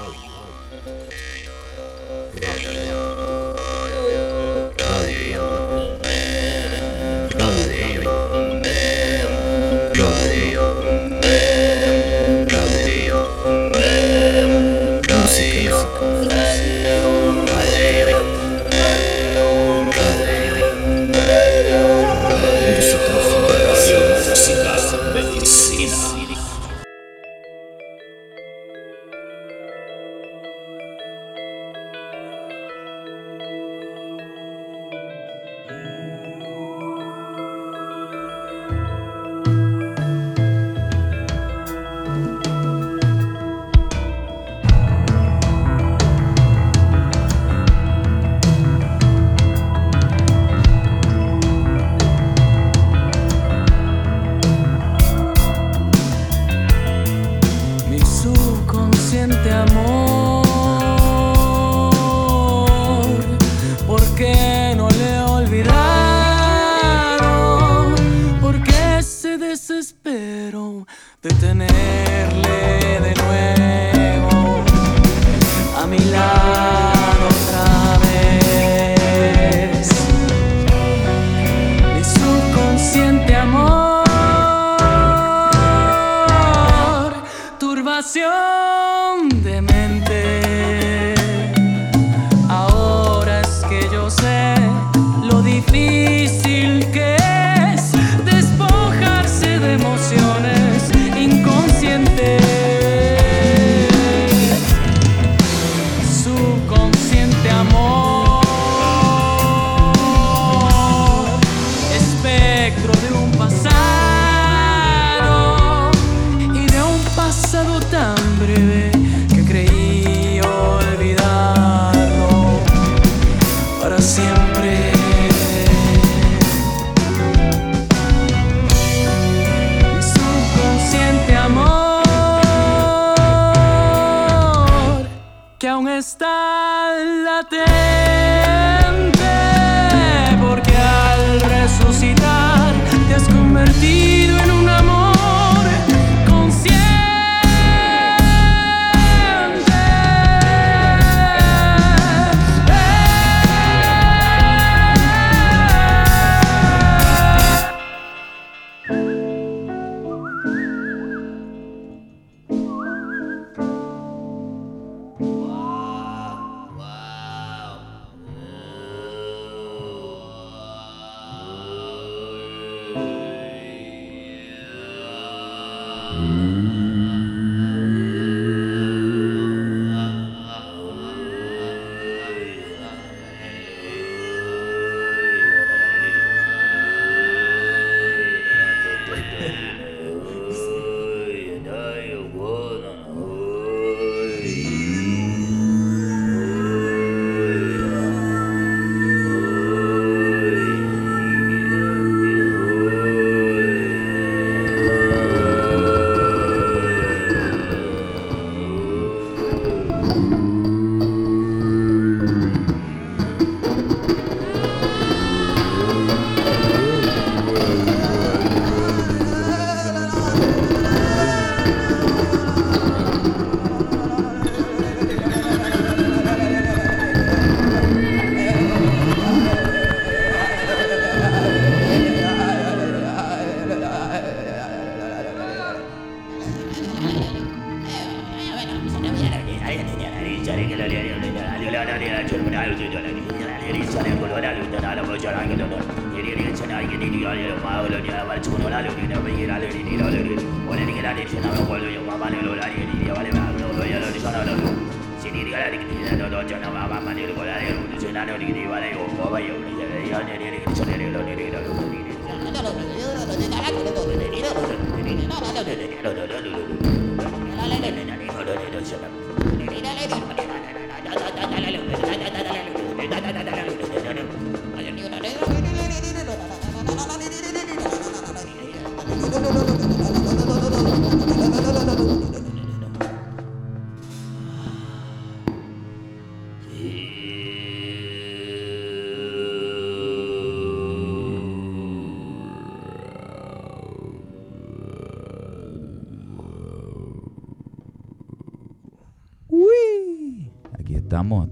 Thank you.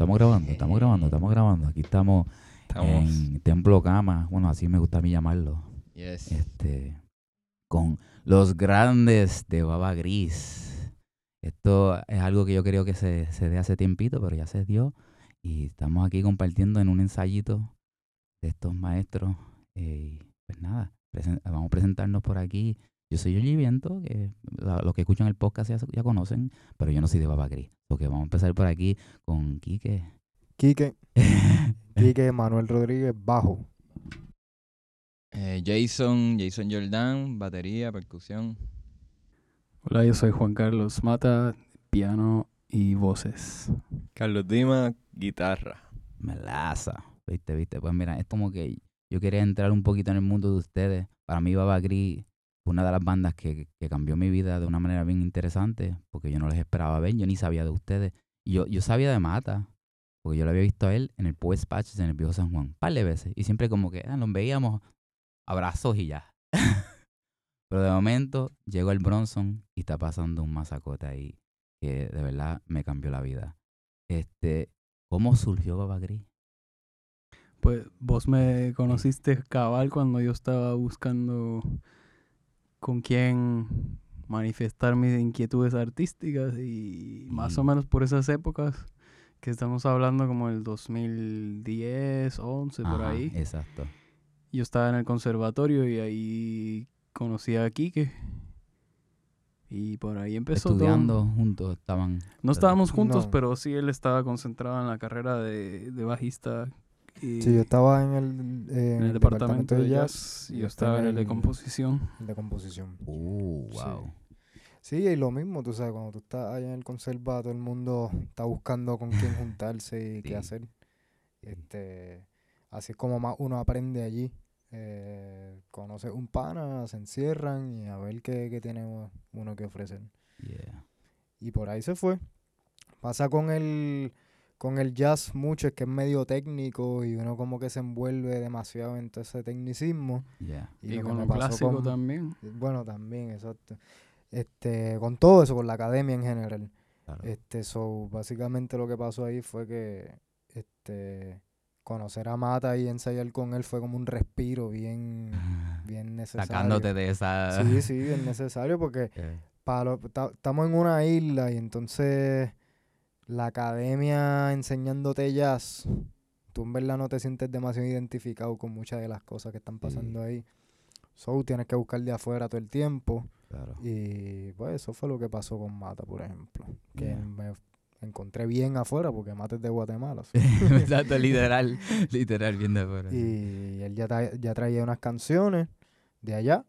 Estamos, grabando, estamos grabando, estamos grabando. Aquí estamos, en Templo Cama, bueno, así me gusta a mí llamarlo. Yes. Este, con los grandes de Baba Gris. Esto es algo que yo creo que se, se dé hace tiempito, pero ya se dio. Y estamos aquí compartiendo en un ensayito de estos maestros. Eh, pues nada, vamos a presentarnos por aquí. Yo soy Yoyi Viento, que los que escuchan el podcast ya, conocen, pero yo no soy de Baba Gris. Porque vamos a empezar por aquí con Quique. Quique. Quique Manuel Rodríguez, bajo. Eh, Jason, Jason Jordan, batería, percusión. Hola, yo soy Juan Carlos Mata, piano y voces. Carlos Dima, guitarra. Melaza. Viste, viste. Pues mira, es como que yo quería entrar un poquito en el mundo de ustedes. Para mí, Baba Gris una de las bandas que, cambió mi vida de una manera bien interesante, porque yo no les esperaba ver, yo ni sabía de ustedes. Yo, yo sabía de Mata, porque yo lo había visto a él en el Pues Patches en el Viejo San Juan, un par de veces. Y siempre como que ah, nos veíamos abrazos y ya. Pero de momento llegó el Bronson y está pasando un masacote ahí que de verdad me cambió la vida. Este, ¿Cómo surgió Baba Gris? Pues vos me conociste cabal cuando yo estaba buscando con quién manifestar mis inquietudes artísticas y más o menos por esas épocas que estamos hablando como el 2010, 11, por ahí. Exacto. Yo estaba en el conservatorio y ahí conocí a Quique. Y por ahí empezó Estudiando juntos estaban. No estábamos juntos, pero sí él estaba concentrado en la carrera de, de bajista sí, yo estaba en el, departamento, de jazz, y yo estaba en el de composición. de composición. Uh, wow. Sí. y lo mismo, tú sabes, cuando tú estás allá en el conserva, todo el mundo está buscando con quién juntarse y qué hacer. Este, así es como más uno aprende allí. Eh, conoce un pana, se encierran y a ver qué, qué tiene uno que ofrecer. Y por ahí se fue. Pasa con el con el jazz mucho es que es medio técnico y uno como que se envuelve demasiado en todo ese tecnicismo. Y, con lo clásico también. Bueno, también, exacto. Este, con todo eso, con la academia en general. Este, so, básicamente lo que pasó ahí fue que este conocer a Mata y ensayar con él fue como un respiro bien, bien necesario. Sacándote de esa... Sí, sí, bien necesario porque estamos en una isla y entonces la academia enseñándote jazz, tú en verdad no te sientes demasiado identificado con muchas de las cosas que están pasando ahí. So, tienes que buscar de afuera todo el tiempo. Y pues eso fue lo que pasó con Mata, por ejemplo. Que me encontré bien afuera porque Mata es de Guatemala. Exacto, literal, literal, bien de afuera. Y él ya, ya traía unas canciones de allá.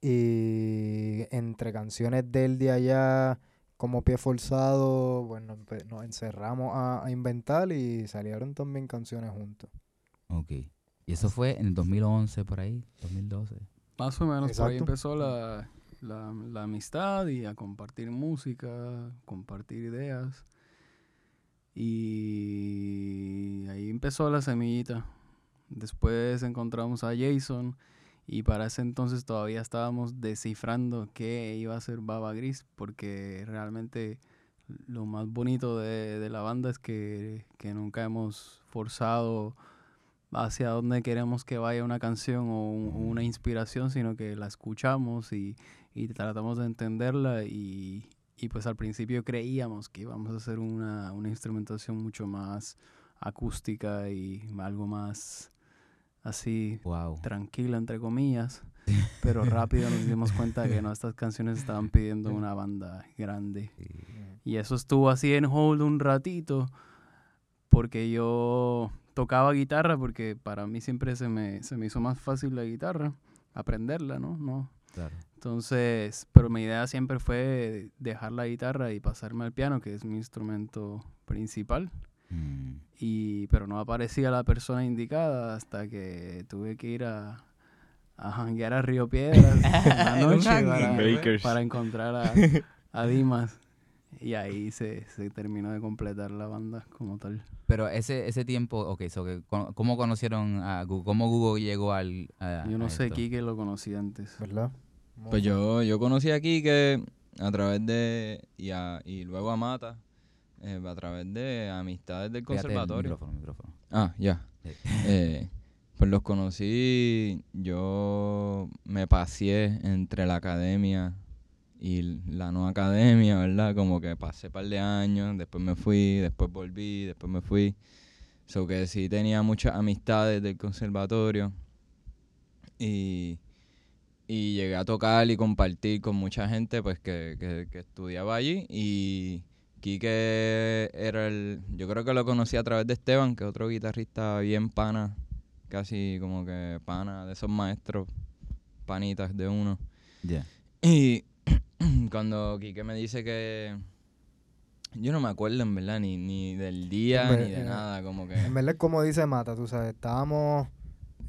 Y entre canciones de él de allá como pie forzado, bueno, nos encerramos a, inventar y salieron también canciones juntos. Ok. ¿Y eso fue en el 2011 por ahí? 2012. Más o menos, por ahí empezó la, amistad y a compartir música, compartir ideas. Y ahí empezó la semillita. Después encontramos a Jason y para ese entonces todavía estábamos descifrando qué iba a ser Baba Gris, porque realmente lo más bonito de, la banda es que, nunca hemos forzado hacia dónde queremos que vaya una canción o una inspiración, sino que la escuchamos y, tratamos de entenderla y, pues al principio creíamos que íbamos a hacer una, una instrumentación mucho más acústica y algo más así tranquila, entre comillas. Pero rápido nos dimos cuenta que nuestras canciones estaban pidiendo una banda grande. Y eso estuvo así en hold un ratito, porque yo tocaba guitarra, porque para mí siempre se me, se me hizo más fácil la guitarra, aprenderla, ¿no? no. Entonces, pero mi idea siempre fue dejar la guitarra y pasarme al piano, que es mi instrumento principal. Mm. Y, pero no aparecía la persona indicada hasta que tuve que ir a, a janguear a Río Piedras la noche para, encontrar a, a, Dimas. Y ahí se, se, terminó de completar la banda como tal. Pero ese ese tiempo, ok, so que, ¿cómo conocieron a Google? ¿Cómo Google llegó al Yo no sé, Kike lo conocí antes. ¿Verdad? Pues yo, yo conocí a Kike a través de... Y, a, y luego a Mata eh, a través de amistades del Fíjate el conservatorio. micrófono, micrófono. Ah, ya. Sí. Eh, pues los conocí, yo me paseé entre la academia y la no academia, ¿verdad? Como que pasé un par de años, después me fui, después volví, después me fui. So que sí tenía muchas amistades del conservatorio y, y llegué a tocar y compartir con mucha gente pues que, que, que estudiaba allí y Quique era el, yo creo que lo conocí a través de Esteban, que es otro guitarrista bien pana, casi como que pana de esos maestros, panitas de uno. Ya. Y cuando Quique me dice que yo no me acuerdo en verdad ni, ni del día ni de nada, como que En verdad es como dice Mata, tú sabes, estábamos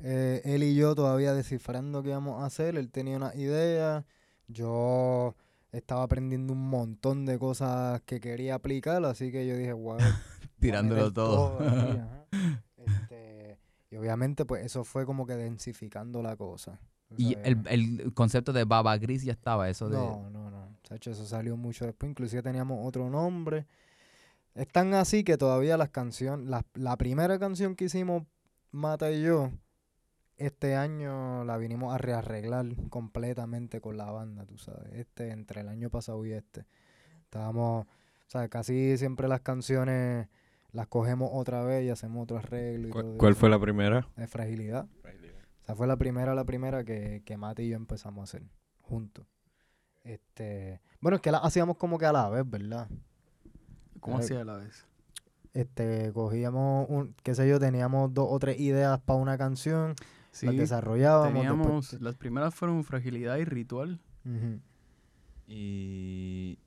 eh, él y yo todavía descifrando qué íbamos a hacer, él tenía una idea, yo estaba aprendiendo un montón de cosas que quería aplicar, así que yo dije, wow, Tirándolo todo. Este, y obviamente pues eso fue como que densificando la cosa. Y el, el concepto de baba gris ya estaba, eso de... No, no, no. Sacho, eso salió mucho después. Inclusive teníamos otro nombre. Es tan así que todavía las canciones, la, la primera canción que hicimos Mata y yo, este año la vinimos a rearreglar completamente con la banda, tú sabes. Este, entre el año pasado y este. Estábamos, o sea, casi siempre las canciones las cogemos otra vez y hacemos otro arreglo y ¿Cuál, todo cuál fue la primera? De fragilidad. O sea, fue la primera, la primera que, que Mati y yo empezamos a hacer juntos. Este, bueno, es que la hacíamos como que a la vez, ¿verdad? ¿Cómo hacía a la vez? Este, cogíamos un, qué sé yo, teníamos dos o tres ideas para una canción, Sí, las desarrollábamos. después- las primeras fueron Fragilidad y Ritual. Y,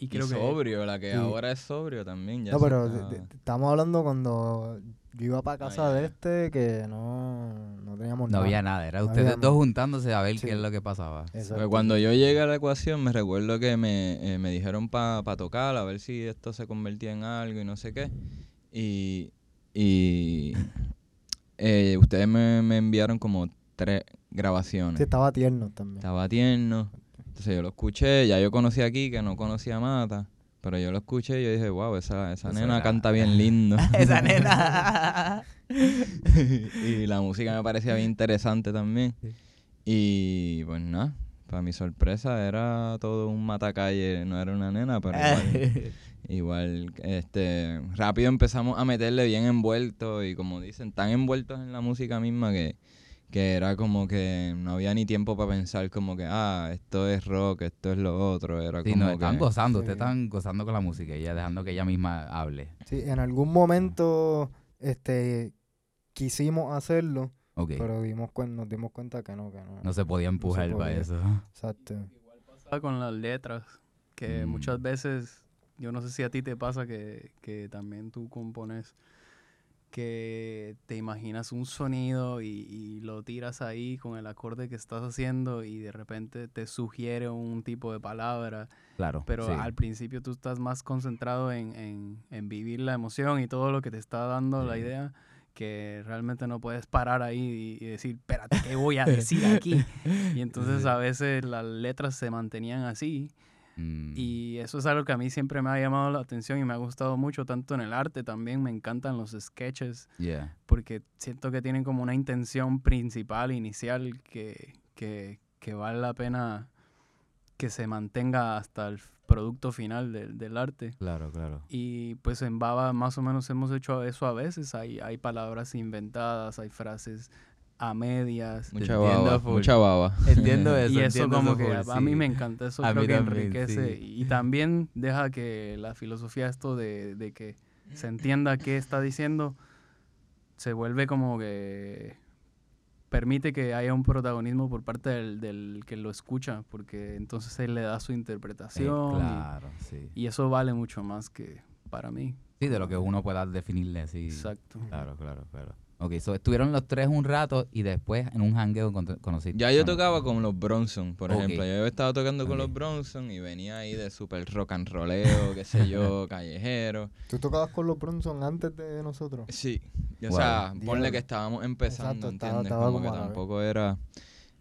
Y y creo que sobrio, la que Sí. ahora es sobrio también. Ya No, pero está- estamos hablando cuando yo iba para casa de este que no, no teníamos No nada. había nada, era No ustedes había dos juntándose a ver Sí. qué es lo que pasaba. Exacto. Pues cuando yo llegué a la ecuación, me recuerdo que me, eh, me dijeron para tocar, a ver si esto se convertía en algo y no sé qué. Y, y eh, ustedes me, me enviaron como tres grabaciones. Sí, estaba tierno también. Estaba tierno. Entonces yo lo escuché, ya yo conocí aquí, que no conocía a Mata. Pero yo lo escuché y yo dije, wow, esa, esa nena era- canta bien lindo. Esa nena. y la música me parecía bien interesante también. Sí. Y pues nada, para mi sorpresa era todo un matacalle, no era una nena, pero igual, igual, este, rápido empezamos a meterle bien envuelto y como dicen, tan envueltos en la música misma que, que era como que no había ni tiempo para pensar como que, ah, esto es rock, esto es lo otro, era Sí, como no, están que... gozando, Sí. ustedes están gozando con la música y ella dejando que ella misma hable. Sí, en algún momento este quisimos hacerlo, Ok. pero dimos cuen- nos dimos cuenta que no, que no. no se podía empujar para podía. eso. Exacto. pasaba con las letras, que Mm. muchas veces, yo no sé si a ti te pasa que, que también tú compones, que te imaginas un sonido y, y lo tiras ahí con el acorde que estás haciendo y de repente te sugiere un tipo de palabra, Claro. pero sí. al principio tú estás más concentrado en, en- en vivir la emoción y todo lo que te está dando la idea que realmente no puedes parar ahí y, y decir, espérate, ¿qué voy a decir aquí? Y entonces a veces las letras se mantenían así Mm, y eso es algo que a mí siempre me ha llamado la atención y me ha gustado mucho, tanto en el arte también, me encantan los sketches yeah. porque siento que tienen como una intención principal, inicial, que, que, que vale la pena que se mantenga hasta el producto final del, del arte. Claro, claro. Y pues en Baba más o menos hemos hecho eso a veces, hay, hay palabras inventadas, hay frases a medias. Mucha Entiendo baba, full. mucha baba. Entiendo eso. Y eso como full, que a- a mí sí. me encanta, eso A creo mí que también, enriquece sí. y también deja que la filosofía esto de, de que se entienda qué está diciendo se vuelve como que permite que haya un protagonismo por parte del, del que lo escucha, porque entonces él le da su Eh, interpretación y- claro, sí. y, eso vale mucho más que para mí. Sí, de lo que uno pueda definirle así. Exacto. Claro, claro, claro. Ok, so estuvieron los tres un rato y después en un hangueo con conocí. Ya yo tocaba con los Bronson, por ejemplo. Yo estado tocando con los Bronson y venía ahí de super rock and rolleo, qué sé yo, callejero. ¿Tú tocabas con los Bronson antes de nosotros? Sí, o Wow. sea, ponle Diablo. que estábamos empezando, Exacto, estaba- ¿entiendes? estaba como como que tampoco era...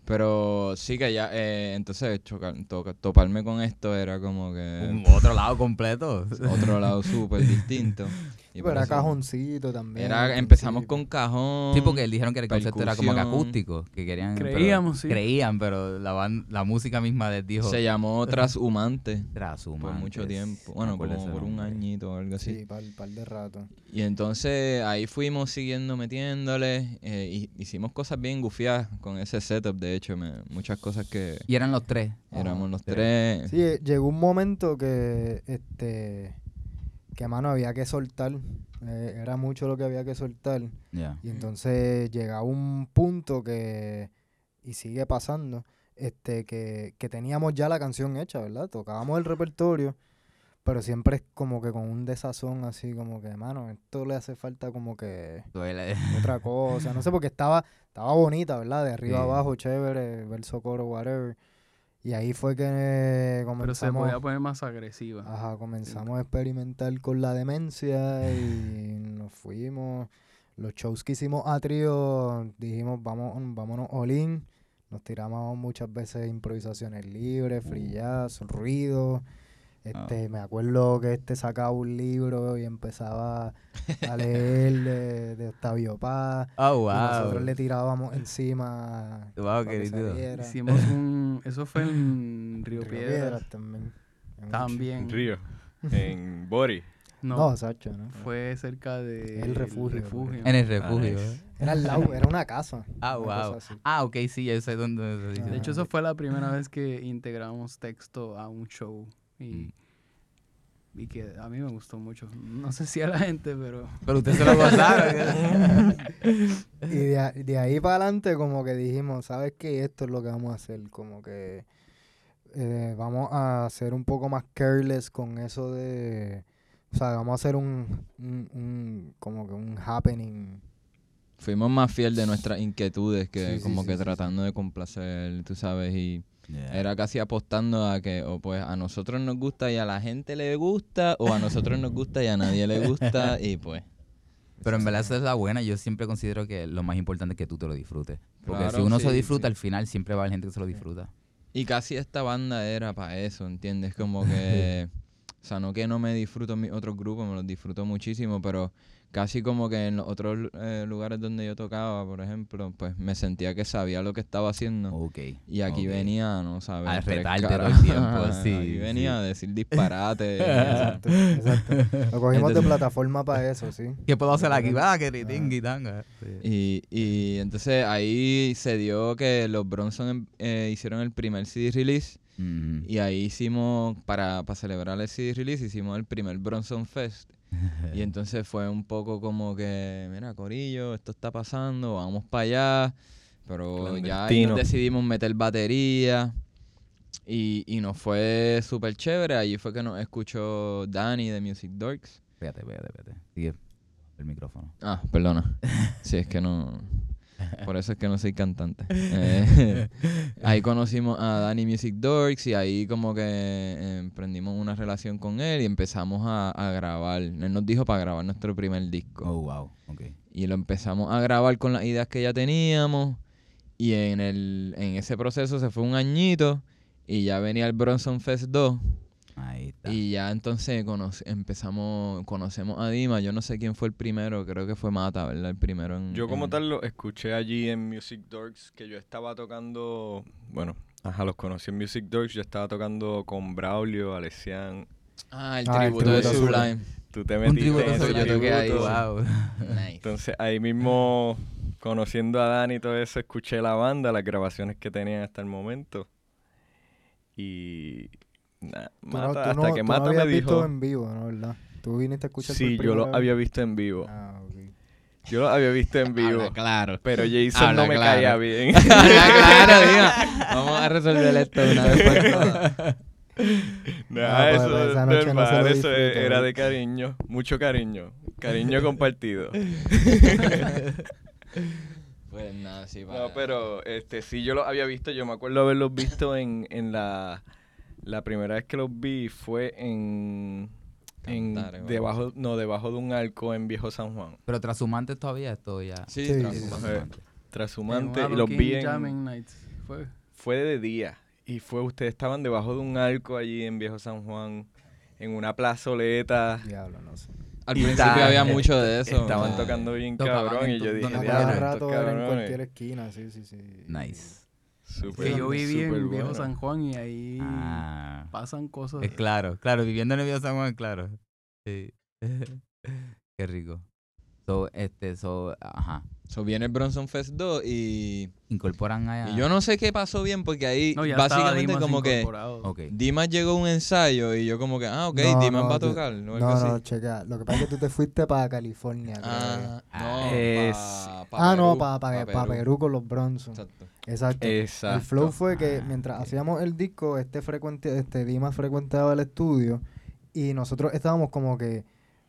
Pero sí que ya, eh, entonces chocar, toca- toparme con esto era como que Un otro lado completo. otro lado súper distinto. Y Pero por era eso- cajoncito también. Era, empezamos con cajón. Sí, porque dijeron que el concepto era como que acústico, que querían... pero- Creíamos, sí. Creían, pero la, la música misma les dijo... Se llamó Trashumante por Transhumantes. mucho tiempo. Me Bueno, como por un nombre. añito o algo así. Sí, par, par de rato. Y entonces ahí fuimos siguiendo metiéndole. eh, y hicimos cosas bien gufiadas con ese setup, de hecho. me- muchas cosas que Y eran los tres. éramos los sí. tres. Sí, eh, llegó un momento que, este, que mano había que soltar. eh, era mucho lo que había que soltar. Y entonces llegaba un punto que, y sigue pasando, este, que, que teníamos ya la canción hecha, ¿verdad? Tocábamos el repertorio, pero siempre es como que con un desazón así, como que, mano, esto le hace falta como que Duele. otra cosa, no sé, porque estaba, estaba bonita, ¿verdad? De arriba Sí. a abajo, chévere, verso, coro, whatever. Y ahí fue que Pero se comenzamos, podía poner más agresiva. ajá, comenzamos a experimentar con la demencia y nos fuimos. Los shows que hicimos a trío, dijimos, vamos, vámonos all in. Nos tiramos muchas veces improvisaciones libres, frillazos, ruido. Este, Me acuerdo que este sacaba un libro y empezaba a leer de, de Octavio Paz. Oh, Y nosotros le tirábamos encima. Wow, qué. Hicimos un... Eso fue en Río, Río Piedras. Piedras también. En También. Río. En Bori. No, No, Sacho, ¿no? fue cerca de... El refugio, En el refugio. nice. ¿eh? Era al lado, era una casa. Ah, una wow. Ah, ok, sí, yo sé dónde. Ah. De hecho, eso fue la primera vez que integramos texto a un show. Mm. Y, que a mí me gustó mucho. No sé si a la gente, pero... Pero usted se lo gozaron. Y de, de ahí para adelante como que dijimos, ¿sabes qué? Esto es lo que vamos a hacer. Como que eh, vamos a ser un poco más careless con eso de... O sea, vamos a hacer un, un, un- como que un happening. Fuimos más fiel de nuestras inquietudes que Sí, como sí, que sí, sí. tratando de complacer, tú sabes, y Yeah. era casi apostando a que o pues a nosotros nos gusta y a la gente le gusta, o a nosotros nos gusta y a nadie le gusta, y pues. Pero en verdad esa es la buena. Yo siempre considero que lo más importante es que tú te lo disfrutes. Porque Claro, si uno se disfruta, sí. al final siempre va a haber gente que se lo disfruta. Y casi esta banda era para eso, ¿entiendes? Como que, o sea, no que no me disfruto mis otros grupos, me los disfruto muchísimo, pero casi como que en los otros eh, lugares donde yo tocaba, por ejemplo, pues me sentía que sabía lo que estaba haciendo. Ok. Y aquí venía, ¿no sabes? A retarte todo el tiempo, sí, Aquí venía sí. a decir disparate. Exacto, exacto. Lo cogimos de plataforma para eso, sí. ¿Qué puedo hacer aquí? Ah, que ritingui, tanga. Sí. y, y entonces ahí se dio que los Bronson eh, hicieron el primer CD release. Mhm. Y ahí hicimos, para, para celebrar el CD release, hicimos el primer Bronson Fest. Y entonces fue un poco como que, mira, Corillo, esto está pasando, vamos para allá. Pero ya ahí nos decidimos meter batería. Y, y nos fue súper chévere. Allí fue que nos escuchó Danny de Music Dorks. Espérate, espérate, espérate. Sigue el micrófono. Ah, perdona. Sí, es que no. Por eso es que no soy cantante. Eh, ahí conocimos a Danny Music Dorks y ahí como que eh, emprendimos una relación con él y empezamos a, a grabar. Él nos dijo para grabar nuestro primer disco. Oh, wow. Ok. Y lo empezamos a grabar con las ideas que ya teníamos. Y en, el, en ese proceso se fue un añito y ya venía el Bronson Fest 2. Ahí. Y ya entonces conoce- empezamos, conocemos a Dima. Yo no sé quién fue el primero, creo que fue Mata, ¿verdad? El primero en... Yo como en- tal lo escuché allí en Music Dorks, que yo estaba tocando, bueno, ajá, los conocí en Music Dorks, yo estaba tocando con Braulio, Alessian, Ah, el Ah, el tributo de Sublime. tú te Un metiste tributo en ese yo toqué ahí, tributo. Wow. Nice. Entonces ahí mismo, conociendo a Dani y todo eso, escuché la banda, las grabaciones que tenían hasta el momento. Y no, Mata, tú hasta no- que tú no Mata habías me visto dijo... en vivo, ¿no? ¿Verdad? Tú viniste a escuchar Sí, yo lo vez? había visto en vivo. Ah, ok. Yo lo había visto en vivo. Habla claro. Pero Jason Habla no me claro. caía bien. Claro, Dima. Vamos a resolver esto de una vez por todas. Nada, Ah, pues, eso pues, esa es noche no se normal, eso disfruto, era ¿no? de cariño, mucho cariño, cariño compartido. Pues nada, sí, para... No, pero este sí yo los había visto, yo me acuerdo haberlos visto en, en la la primera vez que los vi fue en, en debajo no debajo de un arco en Viejo San Juan, Pero Trashumantes todavía esto ya. Sí, Sí, tras- sí, sí. tras- Eh, Trashumante y los vi en Jamming Nights. fue. Fue de día. Y fue, ustedes estaban debajo de un arco allí en Viejo San Juan, en una plazoleta. Diablo, no sé. Al Y principio está- había mucho de eso. Estaban Ah, tocando bien Tocaban cabrón en y yo dije, donde A Diablo, cada "Diablo, rato en cabrones". cualquier esquina, sí, sí, sí. Nice. Súper, Que yo viví en súper Viejo bueno. San Juan y ahí Ah. pasan cosas. Es claro, claro, viviendo en el Viejo San Juan, claro. Sí. Qué rico. So, este, so, ajá. So viene el Bronson Fest 2 y, Incorporan a... y yo no sé qué pasó bien porque ahí No, ya estaba básicamente Dimas como que. Dimas llegó a un ensayo y yo como que, ah, ok, No, Dimas no, va a tocar, ¿no? No, checa. Lo que pasa es que tú te fuiste para California. Ah, no, Es- pa- pa ah, no, para pa Perú. con los Bronson. Exacto. Exacto. Exacto. El flow fue que Ah, mientras hacíamos el disco, este frecuente, este Dimas frecuentaba el estudio y nosotros estábamos como que,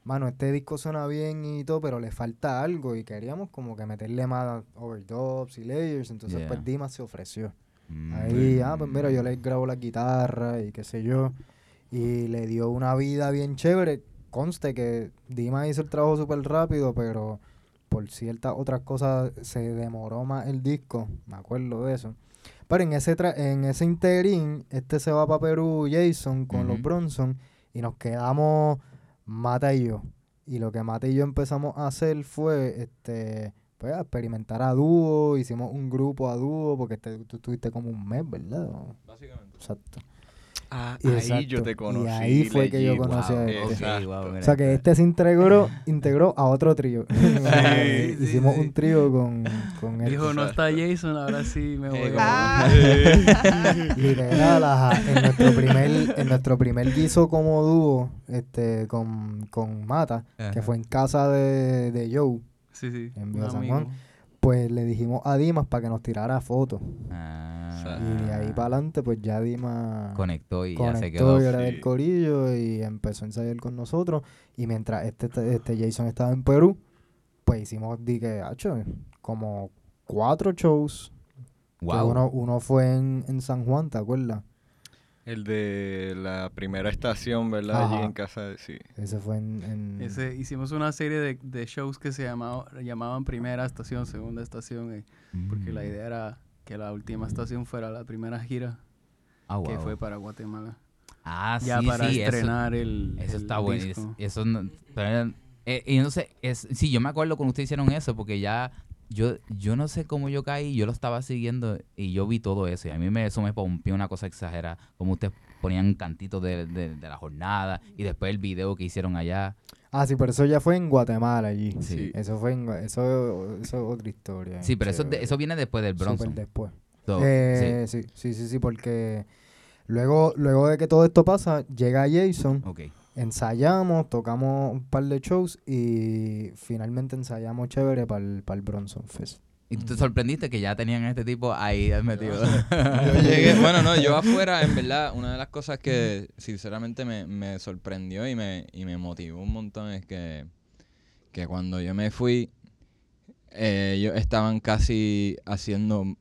mano, este disco suena bien y todo, pero le falta algo y queríamos como que meterle más overdubs y layers, entonces Yeah. pues Dimas se ofreció. Mm. Ahí, ah, pues mira, yo le grabo la guitarra y qué sé yo. Y le dio una vida bien chévere. Conste que Dima hizo el trabajo súper rápido, pero por ciertas otras cosas se demoró más el disco. Me acuerdo de eso. Pero en ese, tra- en ese interín, este se va para Perú, Jason, con los. Bronson, y nos quedamos Mata y yo. Y lo que Mata y yo empezamos a hacer fue, este, pues, a experimentar a dúo, hicimos un grupo a dúo, porque te- tú estuviste como un mes, ¿verdad? Básicamente. Exacto. Ah, Y ahí yo te y conocí. ahí fue que yo conocí a este. wow, O sea que este se integró, integró a otro trío. Sí, sí, Hicimos sí. un trío con, con él. Dijo, no está Jason, ahora sí me voy. Eh, a Literal, ajá. En nuestro primer, en nuestro primer guiso como dúo, este, con, con Mata, que fue en casa de, de Joe, Sí, sí. En San amigo. Juan. Pues le dijimos a Dimas para que nos tirara fotos. Ah, Y de ahí para adelante, pues ya Dimas Conectó y ya se quedó. y era sí. del corillo y empezó a ensayar con nosotros. Y mientras este, este Jason estaba en Perú, pues hicimos, di que, hacho, como cuatro shows. Wow. uno, uno fue en, en San Juan, ¿te acuerdas? El de la primera estación, ¿verdad? Ajá. Allí en casa de... Sí. Ese fue en... en- Ese, hicimos una serie de, de shows que se llamaba, llamaban primera estación, segunda estación, eh, porque la Mm. idea era que la última estación fuera la primera gira, Ah, que wow. fue para Guatemala. Ah, ya sí, para sí, eso- estrenar el Eso el está bueno. Eso no- pero, eh, y entonces, es, sí, yo me acuerdo cuando ustedes hicieron eso, porque ya yo, yo no sé cómo yo caí, yo lo estaba siguiendo y yo vi todo eso. Y a mí me, eso me pompió una cosa exagerada, como ustedes ponían cantitos de, de, de la jornada y después el video que hicieron allá. Ah, sí, pero eso ya fue en Guatemala allí. Sí. Eso fue en... Eso, eso es otra historia. Sí, pero eso, chévere. eso viene después del Bronson. después. So, Eh, sí, sí, sí, sí, porque luego, luego de que todo esto pasa, llega Jason, sí, ok. Ensayamos, tocamos un par de shows y finalmente ensayamos chévere para el, Bronson Fest. Y tú te sorprendiste que ya tenían a este tipo ahí metido. Yo llegué, bueno, no, yo afuera, en verdad, una de las cosas que sinceramente me, me sorprendió y me, y me motivó un montón es que, que cuando yo me fui, eh, ellos estaban casi haciendo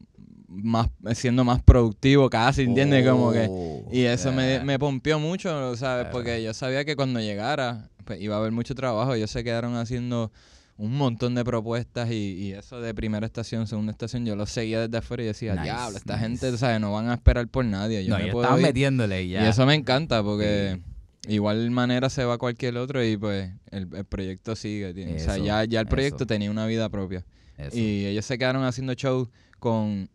más, siendo más productivo casi, ¿entiendes? Como que... Oh, Y eso me, yeah. me pompió mucho, ¿sabes? Claro. Porque yo sabía que cuando llegara pues, iba a haber mucho trabajo. Ellos se quedaron haciendo un montón de propuestas y, y eso de primera estación, segunda estación, yo lo seguía desde afuera y decía, Nice, diablo, esta nice. gente, ¿sabes? No van a esperar por nadie. Yo no, me ellos puedo estaban ir". metiéndole y ya. Y eso me encanta porque igual manera se va cualquier otro y pues el, el proyecto sigue. tiene- o sea, Eso, ya, ya el proyecto eso. tenía una vida propia. Eso. Y ellos se quedaron haciendo shows con...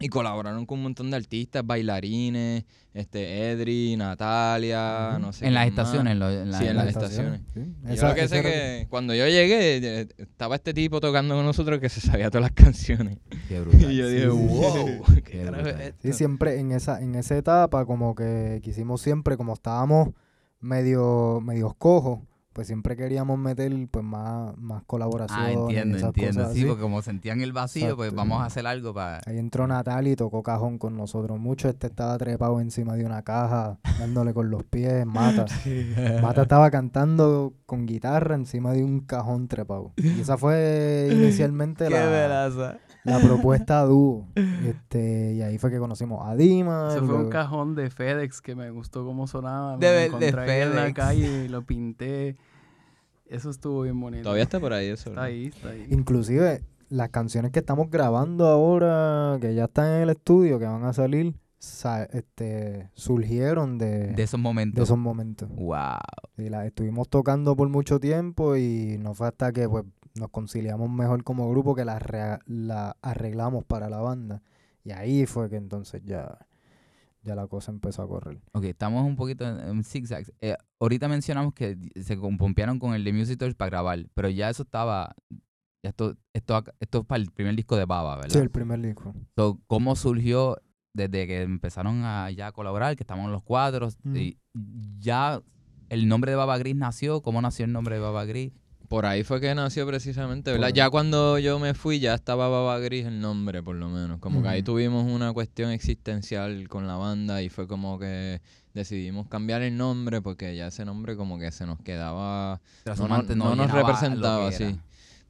Y colaboraron con un montón de artistas, bailarines, este Edri, Natalia, no sé en las estaciones. lo- en la- Sí, en en las la- estaciones. Sí. Y Esa- yo lo que sé era- que cuando yo llegué, eh, estaba este tipo tocando con nosotros que se sabía todas las canciones. Qué brutal. Y yo dije, Sí. wow, Qué ¿qué es brutal. esto? Sí, siempre en esa, en esa etapa como que quisimos siempre, como estábamos medio, medios cojos, pues siempre queríamos meter pues más, más colaboraciones. Ah, entiendo, esas entiendo. cosas Sí, así. porque como sentían el vacío, pues vamos a hacer algo para... Ahí entró Natal y tocó cajón con nosotros mucho. Este estaba trepado encima de una caja, dándole con los pies, Mata. Mata estaba cantando con guitarra encima de un cajón trepado. Y esa fue inicialmente la, la propuesta dúo. Este, y ahí fue que conocimos a Dima. Ese fue un cajón de FedEx que me gustó cómo sonaba. De- me de encontré en la calle y lo pinté. Eso estuvo bien bonito. Todavía está por ahí eso. Está ahí, está ahí. Inclusive, las canciones que estamos grabando ahora, que ya están en el estudio, que van a salir, sa- este, surgieron de, De esos de momentos. esos momentos. Wow. Y las estuvimos tocando por mucho tiempo y no fue hasta que pues, nos conciliamos mejor como grupo que las rea- la arreglamos para la banda. Y ahí fue que entonces ya, ya la cosa empezó a correr. Ok, estamos un poquito en, en zigzags. Eh, ahorita mencionamos que se compompearon con el de Music Tours para grabar, pero ya eso estaba. Ya esto, esto, esto es para el primer disco de Baba, ¿verdad? Sí, el primer disco. So, ¿Cómo surgió desde que empezaron a ya colaborar, que estamos los cuatro? Mm. y ya el nombre de Baba Gris nació. ¿Cómo nació el nombre de Baba Gris? Por ahí fue que nació precisamente, ¿verdad? Por- Ya cuando yo me fui ya estaba Baba Gris el nombre, por lo menos. Como que ahí tuvimos una cuestión existencial con la banda y fue como que decidimos cambiar el nombre porque ya ese nombre como que se nos quedaba... No, no- Trashumante no nos representaba, sí.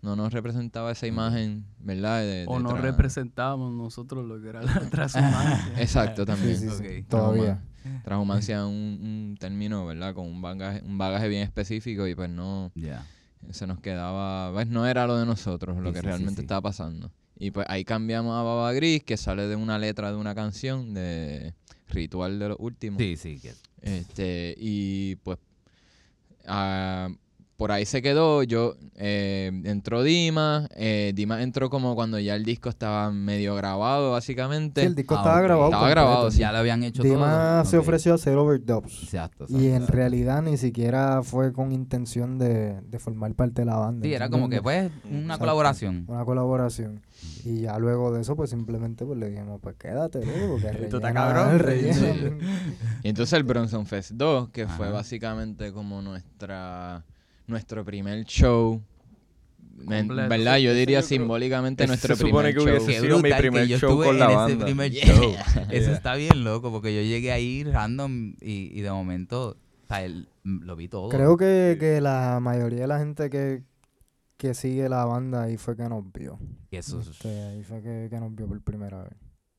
No nos representaba esa imagen, ¿verdad? De- O no representábamos nosotros lo que era la transhumancia. Exacto, también. Sí, sí, sí. Todavía. Transhumancia es un, un término, ¿verdad? Con un bagaje, un bagaje bien específico y pues no... Ya. Se nos quedaba, pues no era lo de nosotros, lo Sí, que sí, realmente sí. estaba pasando. Y pues ahí cambiamos a Baba Gris, que sale de una letra de una canción de Ritual de los Últimos. Sí, sí. que- Este, y pues ah, por ahí se quedó. Yo eh, entró Dima. eh, Dima entró como cuando ya el disco estaba medio grabado, básicamente. Sí, el disco Ah, estaba ok. grabado. Estaba completo. grabado, sí. Ya lo habían hecho Dima todo. se Ok. ofreció a hacer overdubs. Exacto. Y en exacto. realidad ni siquiera fue con intención de, de formar parte de la banda. Sí, era como que pues una Exacto. colaboración. Una colaboración. Y ya luego de eso, pues simplemente pues le dijimos, pues quédate, loco, que Esto está rellena, cabrón. rellena. Sí. Y entonces el Bronson Fest 2, que fue Ajá. básicamente como nuestra nuestro primer show. En- Completo. ¿Verdad? Yo diría yo creo- simbólicamente ese nuestro se supone primer que show. hubiese Qué sido mi primer que yo show con la en banda. ese primer Yeah. show. Eso Yeah. está bien loco porque yo llegué ahí random y, y de momento, o sea, el- lo vi todo. Creo que, que la mayoría de la gente que, que sigue la banda ahí fue que nos vio. que eso, Este, ahí fue que, que nos vio por primera vez.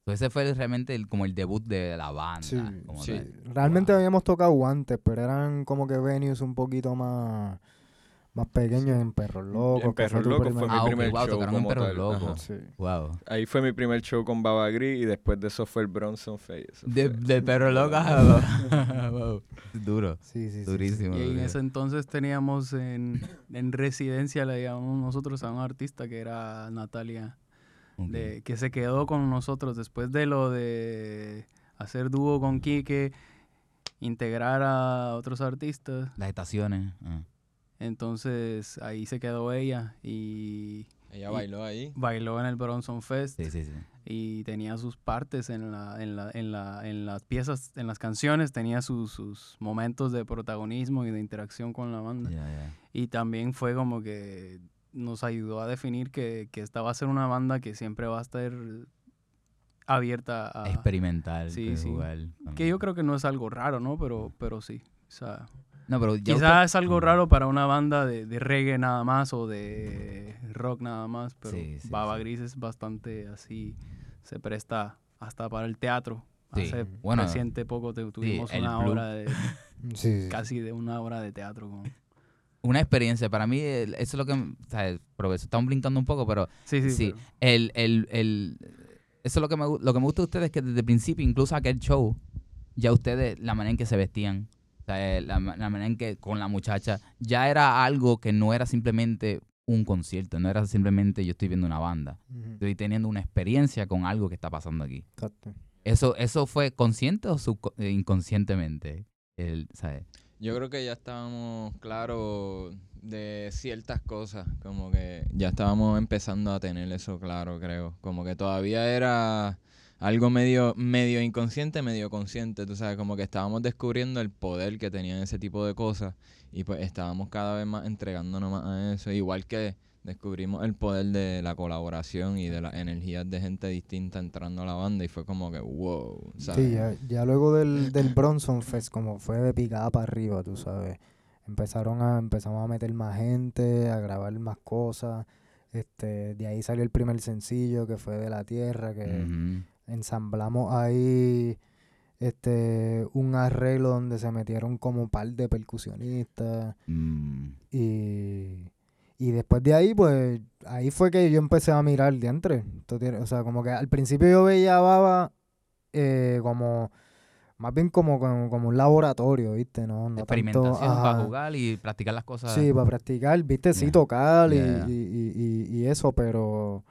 ese fue realmente el- como el debut de la banda. Sí, como sí. Realmente Wow. habíamos tocado antes, pero eran como que venues un poquito más, más pequeños en Perros Locos. En Perros Locos fue mi Ah, primer wow, show como Perros. Locos. Sí. Wow. Ahí fue mi primer show con Baba Gris y después de eso fue el Bronson Face. De, de perro loca. wow. Duro. Sí, sí, sí, sí. Durísimo. Y en durísimo. ese entonces teníamos en, en residencia, le llamamos nosotros a un artista que era Natalia, de, que se quedó con nosotros después de lo de hacer dúo con Quique, integrar a otros artistas. Las estaciones. ah. Entonces ahí se quedó ella y Ella bailó ahí. bailó en el Bronson Fest Sí, sí, sí. y tenía sus partes en la, en la, en la, en las piezas, en las canciones, tenía sus, sus momentos de protagonismo y de interacción con la banda. Y también fue como que nos ayudó a definir que, que esta va a ser una banda que siempre va a estar abierta a... Experimental. sí, que sí. jugar Que yo creo que no es algo raro, ¿no? Pero, pero sí. O sea, No, pero ya quizás usted- es algo raro para una banda de, de reggae nada más o de rock nada más, pero Sí, sí, Baba sí. Gris es bastante así, se presta hasta para el teatro. Sí, Hace bueno, reciente poco te- tuvimos una obra de, Sí, sí. casi de una obra de teatro. con- Una experiencia. Para mí, el- eso es lo que. O sea, profesor, estamos brincando un poco, pero Sí, sí, Sí. pero- el, el, el, eso es lo que me, lo que me gusta de ustedes es que desde el principio, incluso aquel show, ya ustedes, la manera en que se vestían, sea, eh, la, ma- la manera en que con la muchacha, ya era algo que no era simplemente un concierto, no era simplemente yo estoy viendo una banda, estoy teniendo una experiencia con algo que está pasando aquí. exacto. ¿Eso, eso fue consciente o subco- eh, inconscientemente? El, ¿sabes? Yo creo que ya estábamos claros de ciertas cosas, como que ya estábamos empezando a tener eso claro, creo. Como que todavía era algo medio, medio inconsciente, medio consciente, tú sabes, como que estábamos descubriendo el poder que tenían ese tipo de cosas y pues estábamos cada vez más entregándonos más a eso, igual que descubrimos el poder de la colaboración y de las energías de gente distinta entrando a la banda y fue como que wow, ¿sabes? Sí, ya, ya luego del, del Bronson Fest, como fue de picada para arriba, tú sabes. Empezaron a, empezamos a meter más gente, a grabar más cosas. Este, de ahí salió el primer sencillo que fue de la tierra, que. Ensamblamos ahí este un arreglo donde se metieron como un par de percusionistas Mm, y, Y después de ahí, pues, ahí fue que yo empecé a mirar diantre. Esto tiene- O sea, como que al principio yo veía a Baba eh, como, más bien como, como, como un laboratorio, ¿viste? No, no tanto, Experimentación para ajá. jugar y practicar las cosas. Sí, para practicar, viste, sí, Yeah. tocar y- Yeah. y, y- y- y eso, pero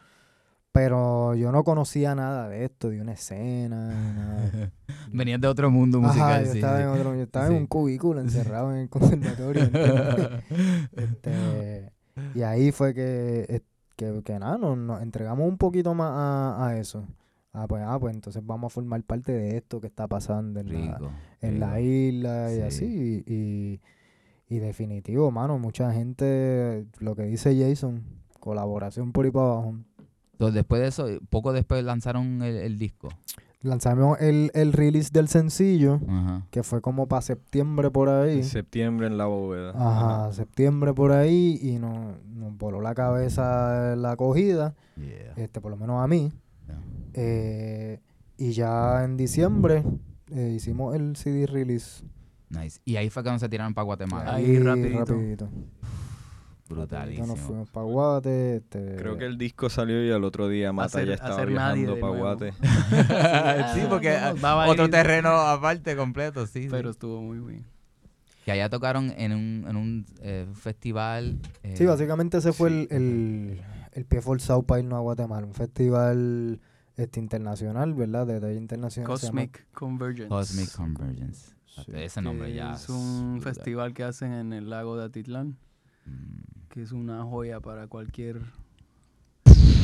pero yo no conocía nada de esto, de una escena, nada. de- Venías de otro mundo musical. Ajá, yo sí, estaba, sí. en otro, yo estaba Sí. en un cubículo encerrado en el conservatorio. Este, y ahí fue que, que, que nada, nos, nos entregamos un poquito más a, a eso. Ah, pues, ah, pues entonces vamos a formar parte de esto que está pasando en, la, Rico. en la isla y Sí. así. Y, y, y definitivo, mano, mucha gente, lo que dice Jason, colaboración por ahí para abajo. Entonces, después de eso, poco después lanzaron el, el disco. Lanzamos el, el release del sencillo, Ajá. que fue como para septiembre por ahí. Septiembre en la bóveda. Ajá, septiembre por ahí y nos, nos voló la cabeza la acogida, Yeah. este, por lo menos a mí. Yeah. Eh, y ya en diciembre eh, hicimos el CD release. Nice. Y ahí fue cuando se tiraron para Guatemala. Ahí, rapidito. rapidito. Brutalísimo. Nos fuimos para Guate. Este, Creo que el disco salió y al otro día Mata Hacer- ya estaba hacer nadie viajando para. Guate. sí, porque Ah, ah, Baba otro Gris. terreno aparte completo, sí. sí. Pero estuvo muy bien. Que allá tocaron en un, en un eh, festival. eh, Sí, básicamente ese fue sí, el, el, el pie forzado para irnos a Guatemala. Un festival este, internacional, ¿verdad? De talla internacional. Cosmic Convergence. Cosmic Convergence. Sí. Ese nombre ya. Es un brutal. festival que hacen en el lago de Atitlán, Mm. Que es una joya para cualquier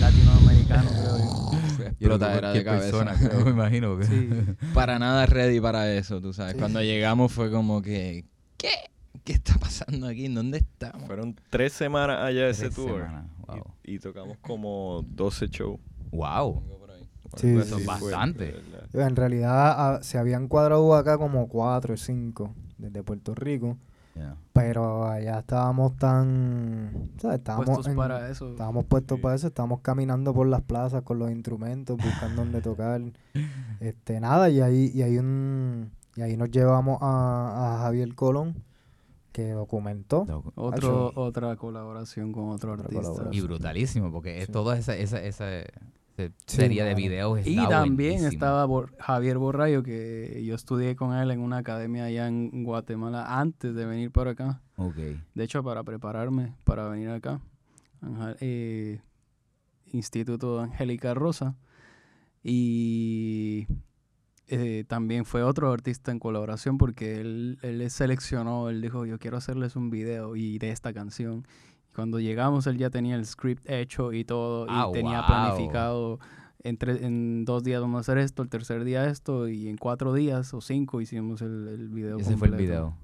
latinoamericano, creo yo. Explotadera de cabeza. persona, me imagino. que- Sí. Para nada ready para eso, tú sabes. Sí. Cuando llegamos fue como que, ¿qué? ¿Qué está pasando aquí? ¿En dónde estamos? Fueron tres semanas allá de ese tour. semanas, Wow. Y, y tocamos como 12 shows. Wow. Sí, Algo sí, Bastante. En realidad ah, se habían cuadrado acá como cuatro o cinco desde Puerto Rico. Yeah. Pero allá estábamos tan. ¿sabes? Estábamos, Puestos en- para eso. estábamos puestos Sí. para eso. Estábamos caminando por las plazas con los instrumentos, buscando dónde tocar. Este, nada, y ahí, y ahí un. Y ahí nos llevamos a, a Javier Colón, que documentó. Otro, otra colaboración con otro Otra artista. Y brutalísimo, porque es Sí. toda esa, esa, esa, Sí, serie de videos. Y también buenísimo. estaba Bor- Javier Borrayo, que yo estudié con él en una academia allá en Guatemala antes de venir para acá. Ok. De hecho, para prepararme para venir acá. Eh, Instituto Angélica Rosa. Y eh, también fue otro artista en colaboración porque él, él seleccionó, él dijo, yo quiero hacerles un video y de esta canción. Y cuando llegamos, él ya tenía el script hecho y todo, y Ah, tenía wow. planificado, en, en dos días vamos a hacer esto, el tercer día esto, y en cuatro días o cinco hicimos el, el video. Ese fue el video.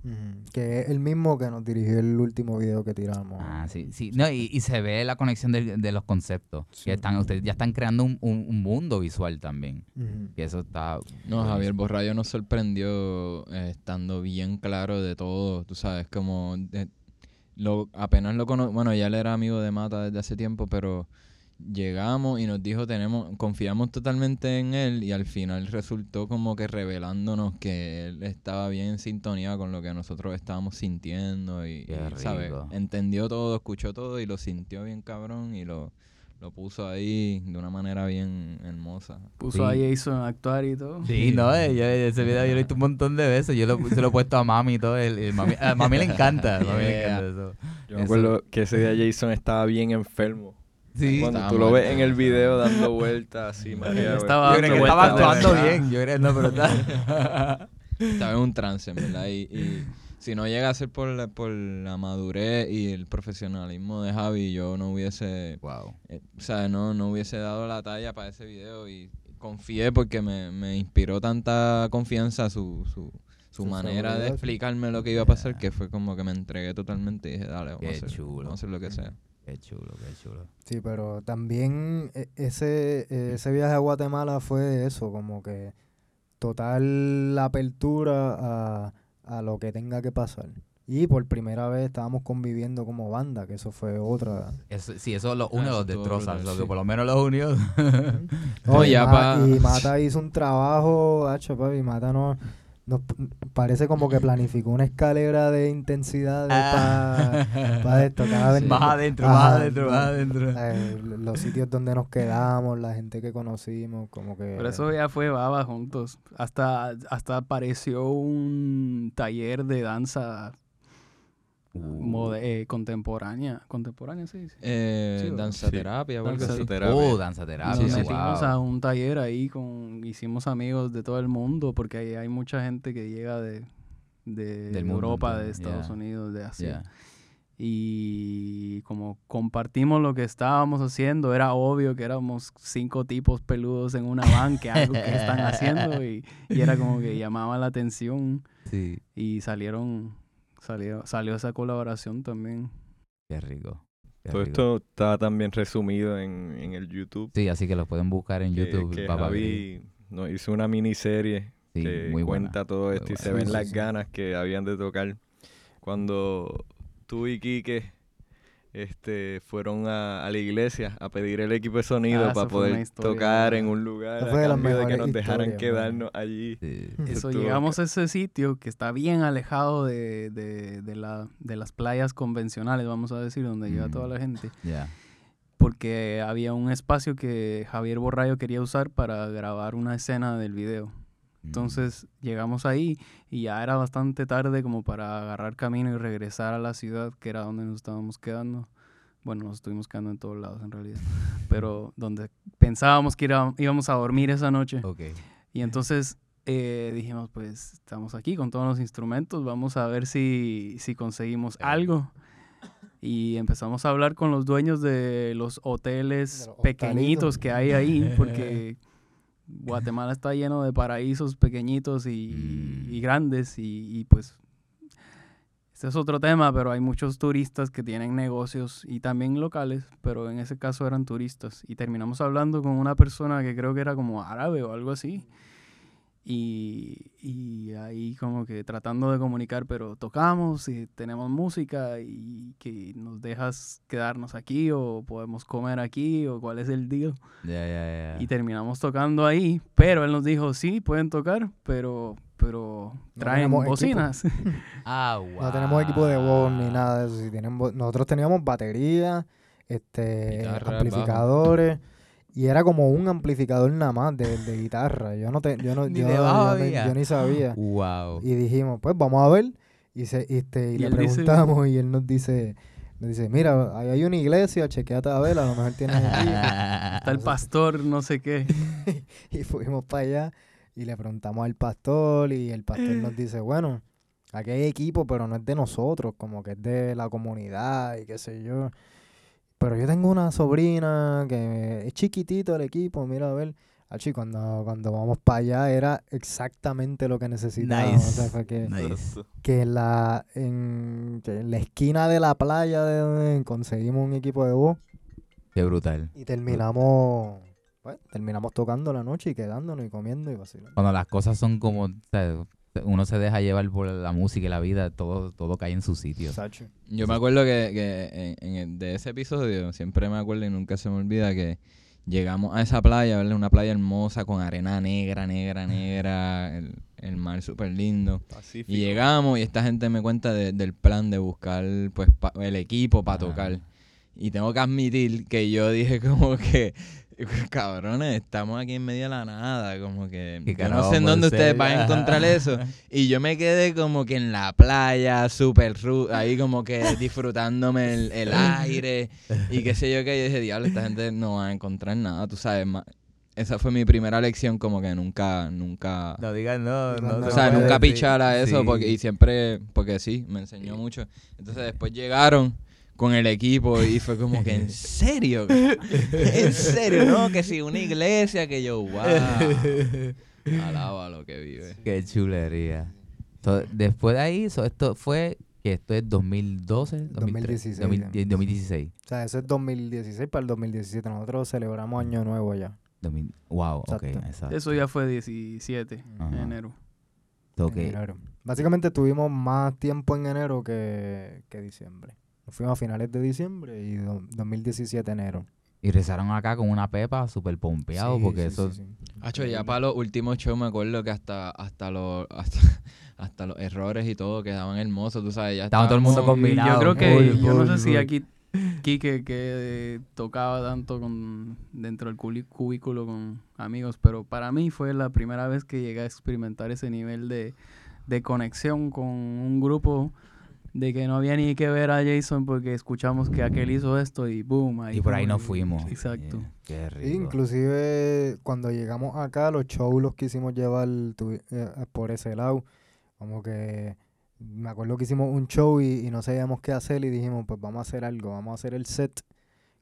Que es el mismo que nos dirigió el último video que tiramos. Ah, sí, sí. No, y, y se ve la conexión de, de los conceptos. Sí. Que están, ustedes ya están creando un, un- un mundo visual también. Que eso está. No, Javier. Borrayo nos sorprendió eh, estando bien claro de todo, tú sabes, como de- lo apenas lo cono bueno, ya él era amigo de Mata desde hace tiempo, pero llegamos y nos dijo, tenemos confiamos totalmente en él y al final resultó como que revelándonos que él estaba bien en sintonía con lo que nosotros estábamos sintiendo y, y, ¿sabes? Entendió todo, escuchó todo y lo sintió bien cabrón y lo lo puso ahí de una manera bien hermosa. Puso a Sí. Jason a actuar y todo. Sí, no, eh, yo ese video yo lo he visto un montón de veces. Yo lo, se lo he puesto a mami y todo. El, el mami, a mami le encanta. A mami le encanta eso. Yo me acuerdo que ese día Jason estaba bien enfermo. Sí. Cuando Estaba tú lo ves en el video dando vueltas así, mareado, Estaba Yo creo que estaba actuando bien. Yo creo, no, pero está. Estaba en un trance, en verdad. Y, y si no llega a ser por la, por la madurez y el profesionalismo de Javi, yo no hubiese, wow. eh, o sea, no, no hubiese dado la talla para ese video y confié porque me, me inspiró tanta confianza su, su, su manera de explicarme lo que iba a pasar Yeah. que fue como que me entregué totalmente y dije, dale, vamos, Qué a, hacer, chulo. vamos a hacer lo que sea. Qué chulo, qué chulo. Sí, pero también e- ese, eh, ese viaje a Guatemala fue eso, como que total apertura a, a lo que tenga que pasar. Y por primera vez estábamos conviviendo como banda, que eso fue otra. Eso, sí, eso los Ah, los eso estuvo destroza. brutal, Lo que sí. por lo menos los unió. No, y, ya Ma- pa- y Mata hizo un trabajo, hacho, papi, Mata no, nos parece como que planificó una escalera de intensidad Ah. para esto. Cada vez Más adentro, Ajá, más adentro, más adentro. eh, los sitios donde nos quedamos, la gente que conocimos, como que... Por eso ya fue baba juntos. Hasta, hasta apareció un taller de danza Uh. mode- eh, contemporánea. ¿Contemporánea se dice? Eh, Sí, ¿verdad? danza terapia Danza así. terapia. Oh, danza terapia. Nos sí, metimos wow. a un taller ahí con hicimos amigos de todo el mundo porque ahí hay mucha gente que llega de, de Del Europa, de Estados yeah. Unidos, de Asia. Yeah. Y como compartimos lo que estábamos haciendo, era obvio que éramos cinco tipos peludos en una van que algo que están haciendo y, y era como que llamaba la atención Sí, y salieron salió salió esa colaboración también. qué rico. qué Todo rico. esto está también resumido en, en el YouTube. Sí, así que lo pueden buscar en que- YouTube. Que, Gris. Javi nos hizo una miniserie Sí, que muy buena. cuenta todo muy esto y buena. se ven sí, las sí. ganas que habían de tocar cuando tú y Quique este, fueron a, a la iglesia a pedir el equipo de sonido Ah, para poder historia, tocar en un lugar a fue de las cambio de que nos dejaran quedarnos allí. Sí. Eso llegamos a ese sitio que está bien alejado de, de, de la, de las playas convencionales, vamos a decir, donde llega toda Mm. la gente. Porque había un espacio que Javier Borrayo quería usar para grabar una escena del video. Mm. Entonces llegamos ahí y ya era bastante tarde como para agarrar camino y regresar a la ciudad, que era donde nos estábamos quedando. Bueno, nos estuvimos quedando en todos lados en realidad, pero donde pensábamos que íbamos a dormir esa noche. Ok. Y entonces eh, dijimos, pues estamos aquí con todos los instrumentos, vamos a ver si, si conseguimos Sí. algo. Y empezamos a hablar con los dueños de los hoteles los pequeñitos hostalitos. que hay ahí, porque Guatemala está lleno de paraísos pequeñitos y, y Mm. grandes. Y, y, pues este es otro tema, pero hay muchos turistas que tienen negocios y también locales, pero en ese caso eran turistas. Y terminamos hablando con una persona que creo que era como árabe o algo así. Y, y ahí como que tratando de comunicar, pero tocamos y tenemos música y que nos dejas quedarnos aquí o podemos comer aquí o cuál es el deal. Y terminamos tocando ahí, pero él nos dijo, sí, pueden tocar, pero, pero traen bocinas. Ah, wow. No tenemos equipo de voz ni nada de eso. Nosotros teníamos batería, este, Guitarra, amplificadores. Y era como un amplificador nada más de, de guitarra. Yo no, te, yo no, Ni yo, yo ni- había. yo ni sabía. Wow. Y dijimos, pues vamos a ver. Y, se, y este, y Y le dice- preguntamos y él nos dice, nos dice, mira, ahí hay una iglesia, chequeate a ver, a lo mejor tienen aquí. Está el pastor, no sé qué. y fuimos para allá y le preguntamos al pastor y el pastor nos dice, bueno, aquí hay equipo, pero no es de nosotros, como que es de la comunidad y qué sé yo. Pero yo tengo una sobrina que es chiquitito el equipo, mira a ver. Achi, cuando, cuando vamos para allá era exactamente lo que necesitábamos. O sea, Nice. fue que, Nice. que en la, en, que en la esquina de la playa de donde conseguimos un equipo de voz Qué brutal. y terminamos, pues, terminamos tocando la noche y quedándonos y comiendo y vacilando. Cuando las cosas son como, o sea, uno se deja llevar por la música y la vida, todo, todo cae en su sitio. Sacho. Yo me acuerdo que, que en, en el- de ese episodio, siempre me acuerdo y nunca se me olvida que llegamos a esa playa, ¿verdad? Una playa hermosa con arena negra, negra, negra, el, el mar súper lindo. Pacífico. Y llegamos y esta gente me cuenta de- del plan de buscar pues pa- el equipo para tocar. Y tengo que admitir que yo dije como que, cabrones, estamos aquí en medio de la nada, como que ¿Qué yo no sé en dónde ustedes van a encontrar eso. Y yo me quedé como que en la playa, súper ahí como que disfrutándome el, el aire y qué sé yo que yo dije, diablo, esta gente no va a encontrar nada, tú sabes, ma- esa fue mi primera lección como que nunca, nunca... No digas no, No, O se sea, nunca decir. pichar a eso Sí. porque, y siempre, porque sí, me enseñó mucho. Entonces después llegaron con el equipo y fue como que, ¿en serio? ¿En serio? No, que si una iglesia, que yo, wow. Alaba lo que vive. Qué chulería. So, después de ahí, so, esto fue, que esto es 2012, 2016, 2016. 2016. O sea, eso es 2016 para el 2017. Nosotros celebramos Año Nuevo ya. 2000 wow, ok, Exacto. exacto. Eso ya fue 17 Ajá. de enero. Ok. En enero. Básicamente tuvimos más tiempo en enero que, que dicembre. Nos fuimos a finales de diciembre y do- 2017 enero. Y rezaron acá con una pepa súper pompeado Sí, porque sí, eso... sí, sí. Hacho, ya para los últimos shows me acuerdo que hasta, hasta los hasta, hasta los errores y todo quedaban hermosos, tú sabes, ya Estaba todo el mundo combinado. Yo creo que, yo no sé si aquí Quique que tocaba tanto con dentro del cubículo con amigos, pero para mí fue la primera vez que llegué a experimentar ese nivel de, de conexión con un grupo de que no había ni que ver a Jason porque escuchamos que aquel hizo esto y boom. Ahí Y por ahí nos fuimos. Exacto. Yeah, Qué rico. inclusive cuando llegamos acá, los shows los quisimos llevar eh, por ese lado. Como que me acuerdo que hicimos un show y, y no sabíamos qué hacer y dijimos, pues vamos a hacer algo, vamos a hacer el set.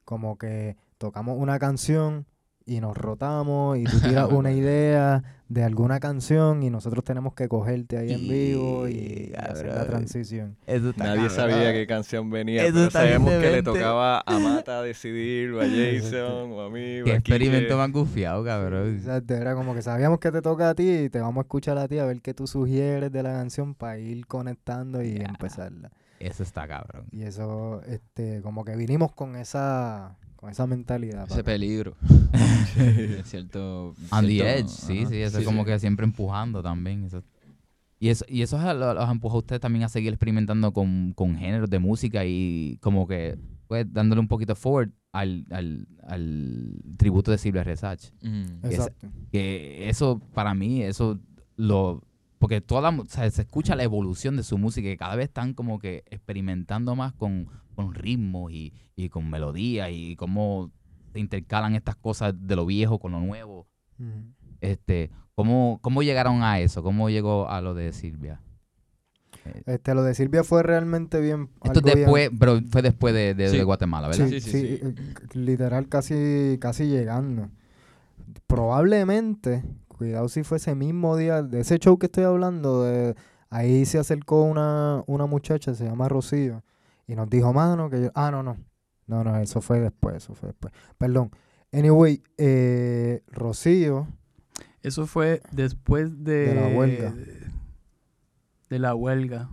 Como que tocamos una canción y nos rotamos y tú tiras una idea de alguna canción y nosotros tenemos que cogerte ahí en vivo y, hacer la cabrón. transición. Eso está Nadie cabrón. sabía qué canción venía, Eso pero sabemos que le tocaba a Mata decidir, o a Jason, o a mí, o Qué a experimento más gufiado, cabrón. Exacto, era como que sabíamos que te toca a ti y te vamos a escuchar a ti a ver qué tú sugieres de la canción para ir conectando y empezarla. Eso está cabrón. Y eso, este, como que vinimos con esa, con esa mentalidad. Ese peligro. En cierto, On the edge, sí, ajá, sí, eso es como que siempre empujando también. Eso. Y eso, y eso es- lo- los empuja a ustedes también a seguir experimentando con, con géneros de música y como que pues dándole un poquito forward al, al, al tributo de Silvia Resach. Mm. Exacto. Que eso, para mí, eso lo... Porque toda la, mu- o sea, se escucha la evolución de su música y cada vez están como que experimentando más con, con ritmos y, y con melodías y cómo se intercalan estas cosas de lo viejo con lo nuevo. Este, ¿cómo, ¿Cómo llegaron a eso? ¿Cómo llegó a lo de Silvia? Este, lo de Silvia fue realmente bien. Esto bien- después, pero fue después de, de- Sí. de Guatemala, ¿verdad? Sí, Sí, sí, sí, sí. eh, literal casi, casi llegando. Probablemente, cuidado si fue ese mismo día, de ese show que estoy hablando, de, ahí se acercó una, una muchacha, se llama Rocío, y nos dijo, mano, que yo, ah, no, no, no, no, eso fue después, eso fue después. Perdón. Anyway, eh, Rocío, Eso fue después de, De la huelga. De la huelga.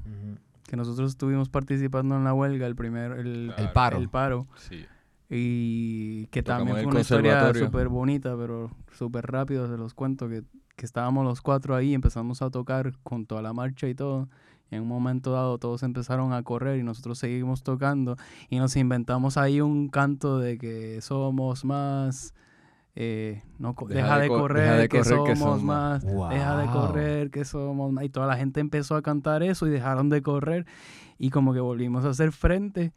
Que nosotros estuvimos participando en la huelga, el primer, el, El paro. el paro. Sí. Y que Tocamos también fue una historia súper bonita, pero súper rápido, se los cuento, que, que estábamos los cuatro ahí, empezamos a tocar junto a la marcha y todo. En un momento dado todos empezaron a correr y nosotros seguimos tocando y nos inventamos ahí un canto de que somos más, eh, no, deja, de co- correr, deja de que, correr, que somos somos más, deja de correr, que somos más. Y toda la gente empezó a cantar eso y dejaron de correr y como que volvimos a hacer frente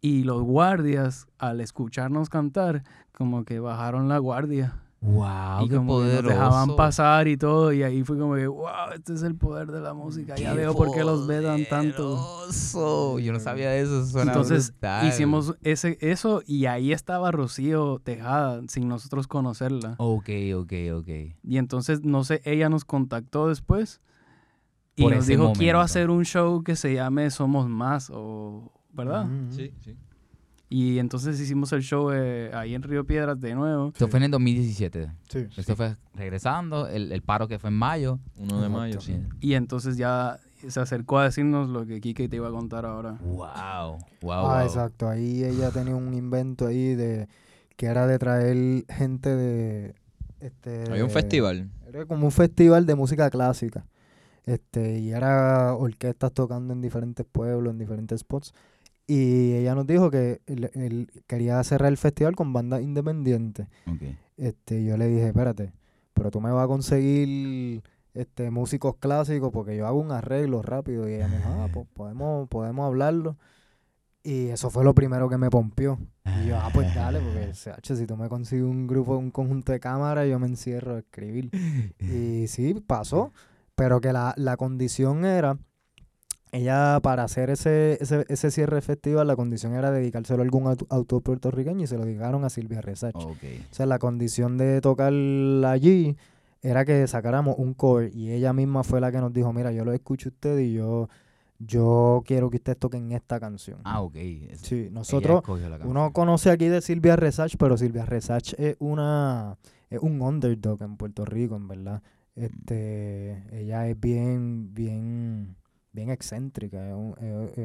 y los guardias al escucharnos cantar como que bajaron la guardia Wow, y qué como que nos poderoso. dejaban pasar y todo y ahí fue como que wow este es el poder de la música ya Qué veo por qué los vedan tanto poderoso. Yo no sabía eso. eso suena entonces brutal. hicimos ese eso y ahí estaba Rocío Tejada sin nosotros conocerla Ok, ok, ok. y entonces no sé ella nos contactó después y Por nos dijo quiero momento. hacer un show que se llame Somos Más o verdad ujú. Sí, sí. Y entonces hicimos el show eh, ahí en Río Piedras de nuevo. Esto fue en el 2017. Sí. Esto fue regresando, el, el paro que fue en mayo. 1 de mayo, sí. Y entonces ya se acercó a decirnos lo que Kike te iba a contar ahora. Wow, wow, Ah, wow. exacto. Ahí ella tenía un invento ahí de que era de traer gente de este Hay un festival. Era como un festival de música clásica. Este, y era orquestas tocando en diferentes pueblos, en diferentes spots. Y ella nos dijo que él, él quería cerrar el festival con bandas independientes. Este, yo le dije, espérate, pero tú me vas a conseguir este músicos clásicos porque yo hago un arreglo rápido. Y ella me dijo, ah, pues podemos, podemos hablarlo. Y eso fue lo primero que me pompió. Y yo, ah, pues dale, porque CH, si tú me consigues un grupo, un conjunto de cámaras, yo me encierro a escribir. Y sí, pasó. Pero que la, la condición era, ella para hacer ese, ese, ese cierre festival, la condición era dedicárselo a algún auto- autor puertorriqueño y se lo dedicaron a Silvia Resach. O sea, la condición de tocar allí era que sacáramos un cover y ella misma fue la que nos dijo, mira, yo lo escucho a usted y yo, yo quiero que ustedes toquen esta canción. Ah, ok. Es- Sí, nosotros, uno conoce aquí de Silvia Resach, pero Silvia Resach es una es un underdog en Puerto Rico, en verdad. Este, ella es bien, bien, bien excéntrica. Es un,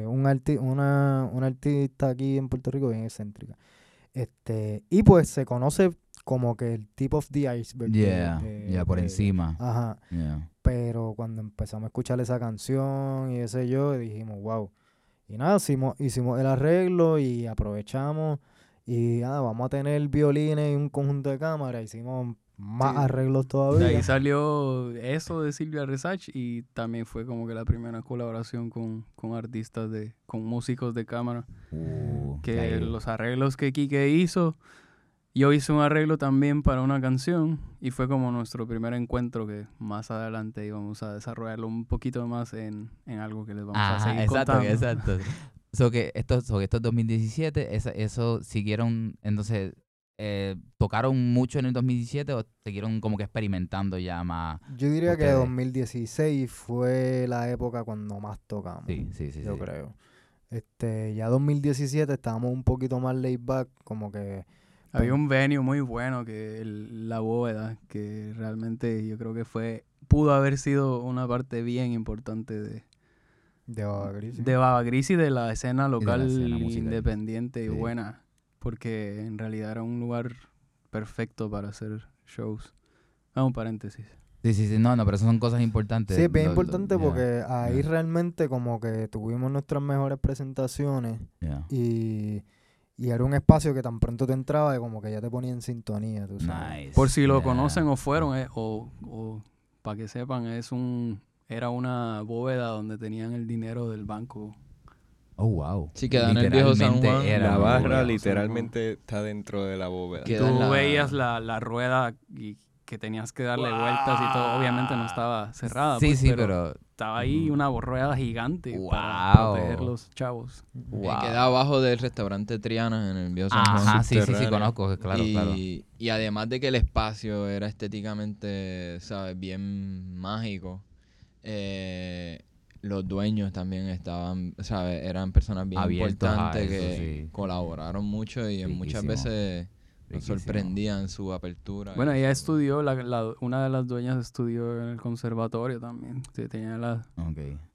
un arti- una, una artista aquí en Puerto Rico bien excéntrica. Este, y pues se conoce como que el tip of the iceberg. Yeah, de- yeah, por de- encima. Ajá. Yeah. Pero cuando empezamos a escuchar esa canción y ese yo, dijimos, wow. Y nada, hicimos, hicimos el arreglo y aprovechamos. Y nada, vamos a tener violines y un conjunto de cámaras. Hicimos más Sí. arreglos De todavía. ahí salió eso de Silvia Resach y también fue como que la primera colaboración con, con artistas, de con músicos de cámara. Uh, Que ahí- los arreglos que Kike hizo, yo hice un arreglo también para una canción y fue como nuestro primer encuentro que más adelante íbamos a desarrollarlo un poquito más en, en algo que les vamos a Ajá, seguir exacto, contando. exacto. So que estos, so que estos 2017, esa- eso siguieron, entonces, eh, ¿tocaron mucho en el 2017 o siguieron como que experimentando ya más? Yo diría que Ustedes. 2016 fue la época cuando más tocamos. Sí, sí, sí. yo sí. creo. Este, ya 2017 estábamos un poquito más laid back, como que Había un venue muy bueno que el- la bóveda, que realmente yo creo que fue, pudo haber sido una parte bien importante de, de Baba Gris, de Baba Gris y de la escena local escena musical. independiente y Sí. buena, porque en realidad era un lugar perfecto para hacer shows. Ah, un paréntesis. Sí, sí, sí, no, no, pero eso son cosas importantes. Sí, es bien Lo- lo- importante yeah, porque ahí yeah. realmente como que tuvimos nuestras mejores presentaciones yeah. y, y era un espacio que tan pronto te entraba y como que ya te ponía en sintonía, tú sabes. Nice. Por si lo yeah. conocen o fueron, eh, o, o para que sepan, es un era una bóveda donde tenían el dinero del banco. Oh, wow. Sí, queda en el viejo San Literalmente Juan. era La barra bóveda. literalmente está dentro de la bóveda. Queda Tú la- veías la, la rueda y que tenías que darle vueltas y todo. Obviamente no estaba cerrada. Sí, pues, sí, pero, pero... estaba ahí una rueda gigante para Wow. proteger los chavos. Wow. queda abajo del restaurante Triana en el viejo San Juan. Ajá, sí, sí, sí, conozco, claro, y, claro. y además de que el espacio era estéticamente, ¿sabes? Bien mágico, eh, los dueños también estaban, ¿sabes? Eran personas bien Abiertos importantes eso, que sí. colaboraron mucho y en muchas Riquísimo. veces nos Riquísimo. sorprendían su apertura. Bueno, ella estudió, la, la- una de las dueñas estudió en el conservatorio también. Sí, tenía la,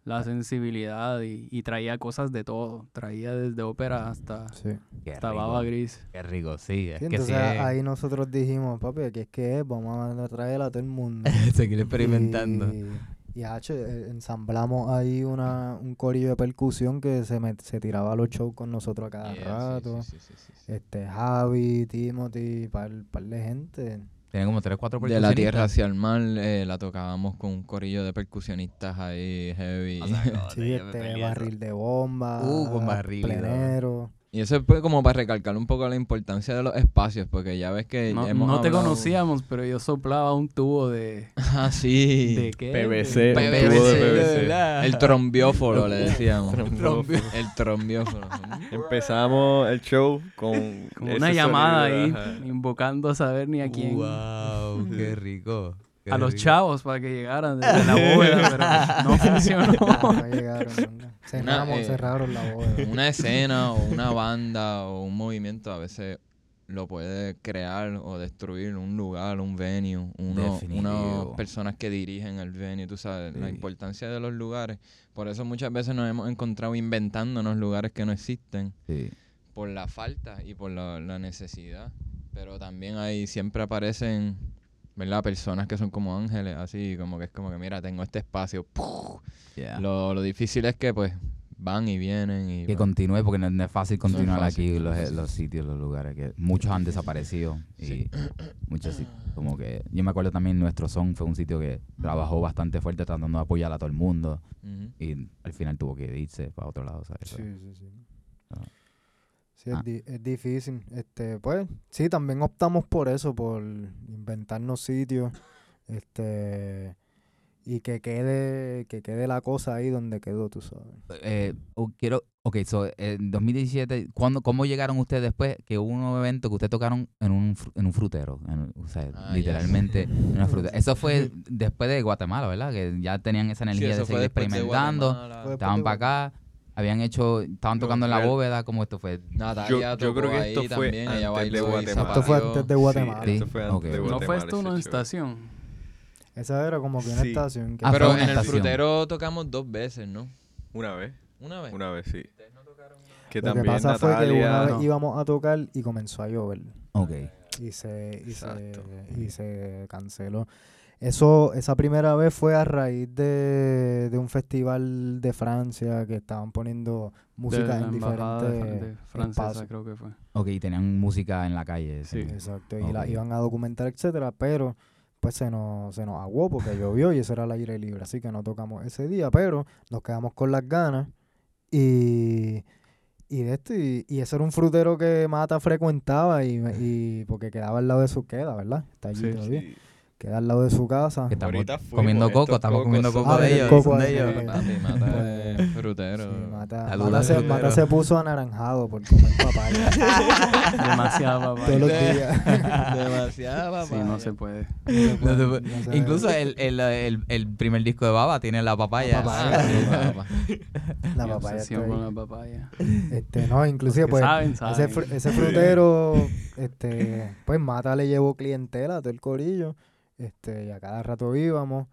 la sensibilidad y, y traía cosas de todo. Traía desde ópera hasta, Sí. Qué hasta baba gris. Qué rico, sí. Es Sí, que sí entonces es- ahí nosotros dijimos, papi, aquí es que es, vamos a traer a todo el mundo. seguir experimentando. Y, y hacho, eh, ensamblamos ahí una, un corillo de percusión que se, met- se tiraba a los shows con nosotros a cada Yeah, rato. sí, sí, sí, sí, sí. Este, Javi, Timothy, par, par de gente. Tienen como tres, cuatro De la tierra hacia el mar eh, la tocábamos con un corillo de percusionistas ahí heavy. Sí, este, barril de bomba, Uh, con barril, plenero. Y eso fue como para recalcar un poco la importancia de los espacios, porque ya ves que No, hemos no te hablado- conocíamos, pero yo soplaba un tubo de... Ah, sí. ¿De qué? PVC, PVC, tubo de PVC. verdad. El trombióforo le decíamos. Trombióforo. El trombióforo. Empezamos el show con, una llamada ahí, ajá. invocando a saber ni a quién. Wow, qué rico. A los chavos para que llegaran desde la bóveda, pero no funcionó. No llegaron. nunca. Cerramos, eh, cerraron la boda. Una escena o una banda o un movimiento a veces lo puede crear o destruir un lugar, un venue, uno, unas personas que dirigen el venue, tú sabes, la importancia de los lugares. Por eso muchas veces nos hemos encontrado inventándonos lugares que no existen. Sí. por la falta y por la, la necesidad. Pero también ahí siempre aparecen, ¿verdad? Personas que son como ángeles, así como que es como que, mira, tengo este espacio. Lo, lo difícil es que pues van y vienen y... Que pues, continúe porque no, no es fácil continuar fácil, aquí no los, los sitios, los lugares que muchos han desaparecido y Sí. muchos como que yo me acuerdo también nuestro son fue un sitio que trabajó bastante fuerte tratando de apoyar a todo el mundo y al final tuvo que irse para otro lado, ¿sabes? Sí, sí, sí. Ah. Sí, es, Ah. di- es difícil. Este, pues, sí, también optamos por eso, por inventarnos sitios, este, y que quede, que quede la cosa ahí donde quedó, tú sabes. Eh, quiero, ok, so, en 2017, ¿cuándo, ¿cómo llegaron ustedes después que hubo un evento que ustedes tocaron en un, en un frutero? En- o sea, Ah, literalmente en una fruta. Eso fue después de Guatemala, ¿verdad? Que ya tenían esa Sí, energía eso de seguir de experimentando. Estaban para acá, habían hecho, estaban No, tocando en la bóveda, ¿cómo esto fue? Natalia Yo- yo creo tocó que esto ahí fue también, ella antes bailó de Guatemala. Esto fue antes de Guatemala. Sí, esto fue antes de ¿No ¿No fue Guatemala esto una estación? Esa era como que una Sí. estación. que- Ah, Pero en el frutero tocamos dos veces, ¿no? Una vez. Una vez. Una vez, sí. Que Lo que pasa fue que una vez No. íbamos a tocar y comenzó a llover. Ok. y se, y se, y se canceló. Eso, esa primera vez fue a raíz de, de un festival de Francia que estaban poniendo música de la en diferentes francesa, espacios. creo que fue. Ok, y tenían música en la calle. Sí. Exacto, y la iban a documentar, etcétera, pero pues se nos, se nos aguó porque llovió y eso era al aire libre, así que no tocamos ese día, pero nos quedamos con las ganas y, y de esto, y, y ese era un frutero que Mata frecuentaba y, y porque quedaba al lado de su queda, ¿verdad? Está allí Sí, todavía. Sí. Queda al lado de su casa. Que estamos Ahorita fuimos, comiendo coco, estamos comiendo coco Ah, de ellos. coco de ellos. frutero. Sí, Mata, se, frutero. Mata se puso anaranjado por comer papaya Demasiada papaya. todos los días. Demasiada Sí, no se puede. No se puede. No se- Incluso el, el, el, el primer disco de Baba tiene la papaya. La papaya. La Mi papaya con la papaya. Este, no, inclusive pues saben, ese, saben. fr- ese frutero, este, pues Mata le llevó clientela a todo el corillo, este, y a cada rato íbamos.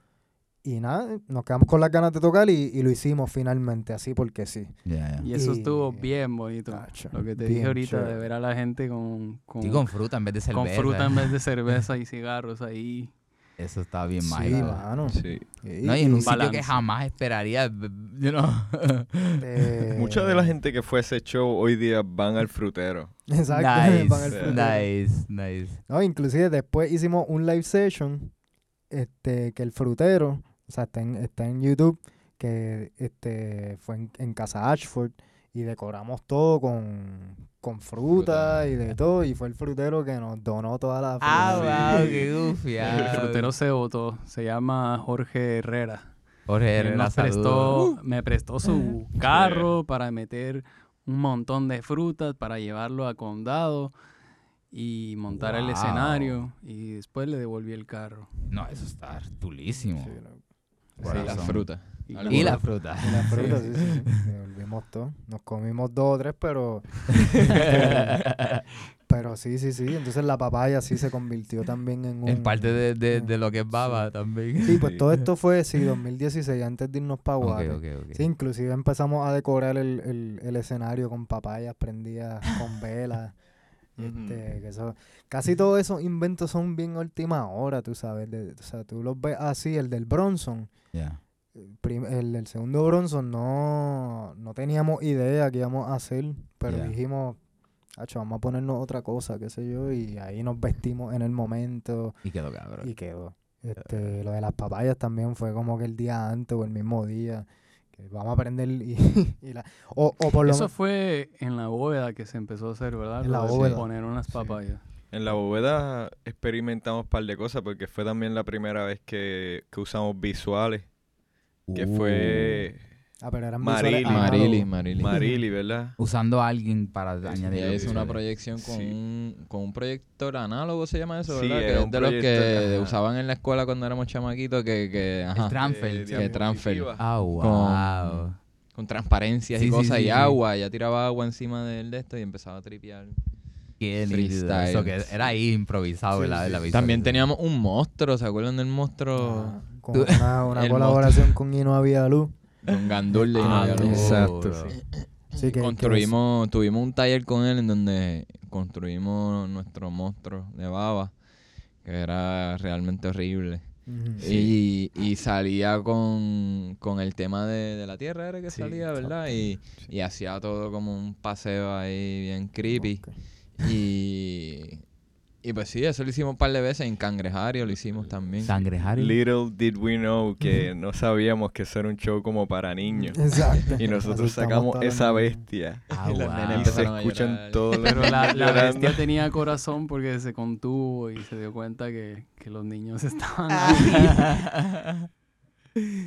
Y nada, nos quedamos con las ganas de tocar y, y lo hicimos finalmente, así porque sí. Y eso Y- estuvo bien bonito. Lo que te dije ahorita de ver a la gente con, con, con fruta en vez de con cerveza. fruta en vez de cerveza y cigarros ahí. Eso estaba bien Sí, mágico. mano. Sí. Sí, No, y en un y, sitio que Balance. jamás esperaría, b- you know. este, Mucha de la gente que fue a ese show hoy día van al frutero. Exacto, nice, van al frutero. nice, nice. No, inclusive después hicimos un live session, este, que el frutero, o sea, está en, está en YouTube, que este fue en, en casa Ashford y decoramos todo con, con fruta Fruta. y de todo, y fue el frutero que nos donó toda la fruta. Ah, wow, qué goofy. El ah. frutero se votó. Se llama Jorge Herrera. Jorge Herrera, nos prestó, me prestó su carro para meter un montón de frutas para llevarlo a condado y montar el escenario y después le devolví el carro. No, eso está tulísimo. Sí, fruta. Y, Y la más. fruta. Y la fruta, sí, sí, sí. Devolvimos todo. Nos comimos dos o tres, pero, pero sí, sí, sí. Entonces la papaya sí se convirtió también en un... En parte de, de, de lo que es baba también. Sí, pues todo esto fue, sí, 2016, antes de irnos para ok. Sí, inclusive empezamos a decorar el, el, el escenario con papayas prendidas, con velas. este, que eso, casi todos esos inventos son bien última hora, tú sabes. de- o sea, tú los ves así, el del Bronson. Ya. El prim- el segundo Bronson no, no teníamos idea qué íbamos a hacer, pero dijimos, "Acho, vamos a ponernos otra cosa, qué sé yo, y ahí nos vestimos en el momento Y quedó cabrón. y quedó. Este, lo de las papayas también fue como que el día antes o el mismo día. Que vamos a aprender y, y la, o, o por lo Eso fue en la bóveda que se empezó a hacer, ¿verdad? En la bóveda. Poner unas papayas. En la bóveda experimentamos un par de cosas porque fue también la primera vez que, que usamos visuales, que Uh. fue ah, pero eran Marili. visuales Marili. Marili. Marili, ¿verdad? Usando a alguien para añadir hizo una proyección con, Sí. un, con un proyector análogo, se llama eso, ¿verdad? que es un de los que usaban en la escuela cuando éramos chamaquitos, que, que ajá, El transfer. Eh, que transfer. Ah, wow. Con- con transparencias Sí, y sí, cosas sí, y sí. agua. Ella tiraba agua encima del de esto y empezaba a tripear. Qué. Freestyle. Eso que era ahí improvisado, Sí, ¿verdad? sí. La. También teníamos un monstruo, ¿se acuerdan del monstruo? Ah, con una, colaboración con Ino Luz. Con Gandul y Ah, exacto, duro. sí. Sí, que- que construimos, tuvimos un taller con él en donde construimos nuestro monstruo de baba, que era realmente horrible. Y, y salía con, con el tema de, de la tierra, era que Sí, salía, ¿verdad? Y, y hacía todo como un paseo ahí bien creepy. Y, y pues sí, eso lo hicimos un par de veces. En Cangrejario lo hicimos también. Little did we know que no sabíamos que eso era un show como para niños. Exacto. Y nosotros sacamos esa bestia. Ah, Y wow. Y se escuchan todos los Pero la, bestia tenía corazón porque se contuvo y se dio cuenta que, que los niños estaban ahí.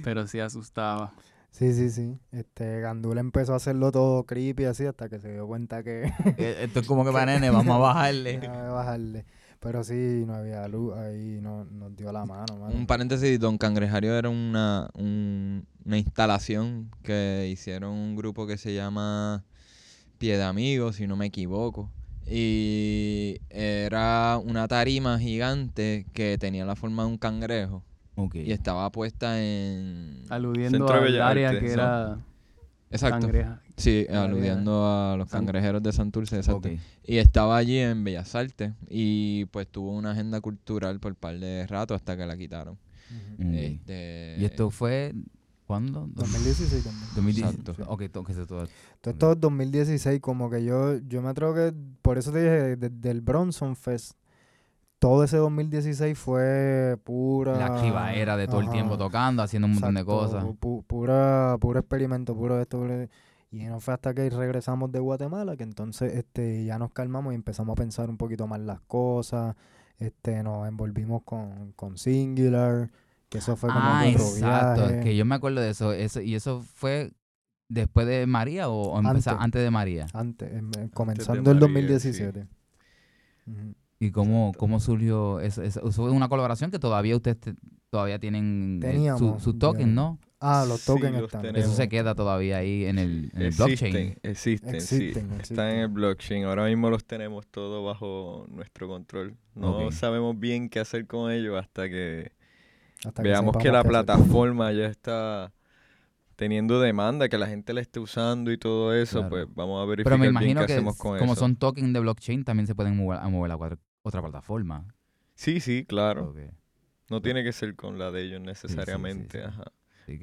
Pero sí asustaba. Sí, sí, sí. Este, Gandula empezó a hacerlo todo creepy así hasta que se dio cuenta que Esto es como que para nene, vamos a bajarle. tenía que bajarle. Pero sí, no había luz ahí, no, nos dio la mano, mano. Un paréntesis, Don Cangrejario era una, un- una instalación que hicieron un grupo que se llama Pie de Amigos, si no me equivoco. Y era una tarima gigante que tenía la forma de un cangrejo Ok. y estaba puesta en... Aludiendo Centro al área que ¿no? era Exacto. Cangreja. Sí, aludiendo a los cangrejeros de Santurce, exacto. Ok. Y estaba allí en Bellas Artes y pues tuvo una agenda cultural por par de rato hasta que la quitaron. Mm. Este, ¿Y esto fue cuándo? 2016 también. 2016. Exacto. Ok, to- que se todo. Todo esto es 2016, como que yo, yo me atrevo que, por eso te dije, desde el Bronson Fest, todo ese 2016 fue pura... La activaera de todo el tiempo tocando, haciendo un montón de cosas. pu- pura, puro experimento, puro esto. puro- Y no fue hasta que regresamos de Guatemala que entonces este, ya nos calmamos y empezamos a pensar un poquito más las cosas. Este, nos envolvimos con, con Singular, que eso fue como ah, otro exacto. viaje. Que yo me acuerdo de eso. eso. ¿Y eso fue después de María o, o Antes. antes de María? Antes, em, eh, comenzando el María, 2017. Ujú. ¿Y cómo, cómo surgió eso? Eso eso fue una colaboración que todavía ustedes te- todavía tienen eh, su, Teníamos, su token, ya. ¿no? Ah, los Sí, tokens los están. tenemos. Eso se queda todavía ahí en el, en el Existen, blockchain. existen, Existen, sí. Están en el blockchain. Ahora mismo los tenemos todos bajo nuestro control. No sabemos bien qué hacer con ellos hasta que Hasta veamos que la hacer. plataforma ya está teniendo demanda, que la gente la esté usando y todo eso, Claro. pues vamos a verificar Pero me bien imagino qué que hacemos con como eso. son tokens de blockchain, también se pueden mover a mover a cuatro- otra plataforma. Sí, sí, claro. No tiene que ser con la de ellos sí, necesariamente, sí. ajá.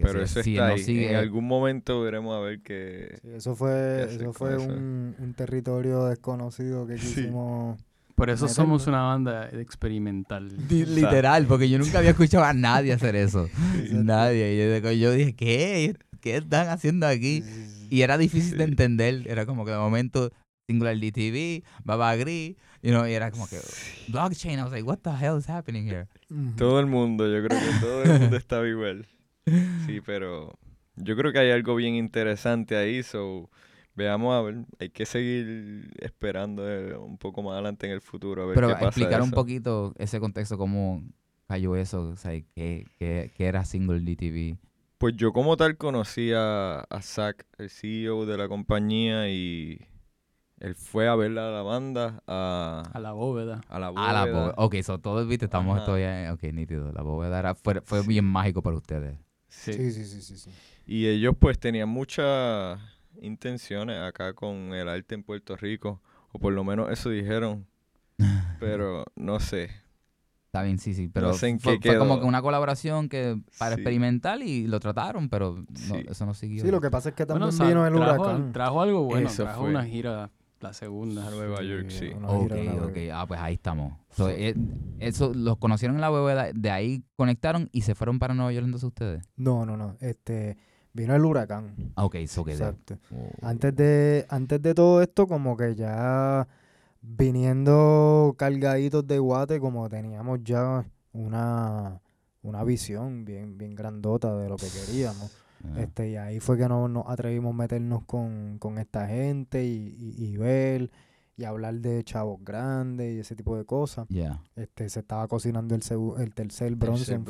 Pero eso si está no ahí. sigue- En algún momento veremos a ver qué... Sí, eso fue, eso fue un, un territorio desconocido que Sí. quisimos. Por eso somos una banda experimental. Literal, porque yo nunca había escuchado a nadie hacer eso. Nadie. Y yo, yo dije, ¿qué? ¿Qué están haciendo aquí? Y era difícil de entender. Era como que de momento Singular DTV, Baba Gris, you know, y era como que blockchain. I was like, what the hell is happening here? Todo el mundo, yo creo que todo el mundo estaba igual. Sí, pero yo creo que hay algo bien interesante ahí, so veamos a ver, hay que seguir esperando eh, un poco más adelante en el futuro a ver Pero qué pasa explicar un eso. poquito ese contexto, cómo cayó eso, o sea, qué, qué, qué era Single DTV. Pues yo como tal conocí a, a Zach, el CEO de la compañía, y él fue a ver a la banda, a, A la bóveda. a la Ah, la bóveda. bóveda. Ok, so todos, viste, estamos Ajá. todavía, ok, nítido. La bóveda era, fue, fue Sí. bien mágico para ustedes. Sí. Sí, sí, sí, sí, sí. Y ellos pues tenían muchas intenciones acá con el arte en Puerto Rico, o por lo menos eso dijeron, pero no sé. Está bien, sí, sí, pero sé en fue, qué fue como que una colaboración que para Sí. experimentar y lo trataron, pero no, Sí. eso no siguió. Sí, lo que pasa es que también Bueno, o sea, vino el trajo, huracán. trajo algo bueno. Eso trajo fue. una gira, la segunda. A Nueva York, sí. Ok, ok. Ah, pues ahí estamos. So, eh, eso, los conocieron en la bóveda, de ahí conectaron y se fueron para Nueva York entonces ustedes. No, no, no. Este, vino el huracán. Ah, ok, eso quedó. Exacto. Oh. Antes de, antes de todo esto, como que ya viniendo cargaditos de guate, como teníamos ya una, una visión bien, bien grandota de lo que queríamos. Este, y ahí fue que no- nos atrevimos a meternos con, con esta gente y, y- y ver y hablar de chavos grandes y ese tipo de cosas. Ya. Este, se estaba cocinando el, el tercer Bronson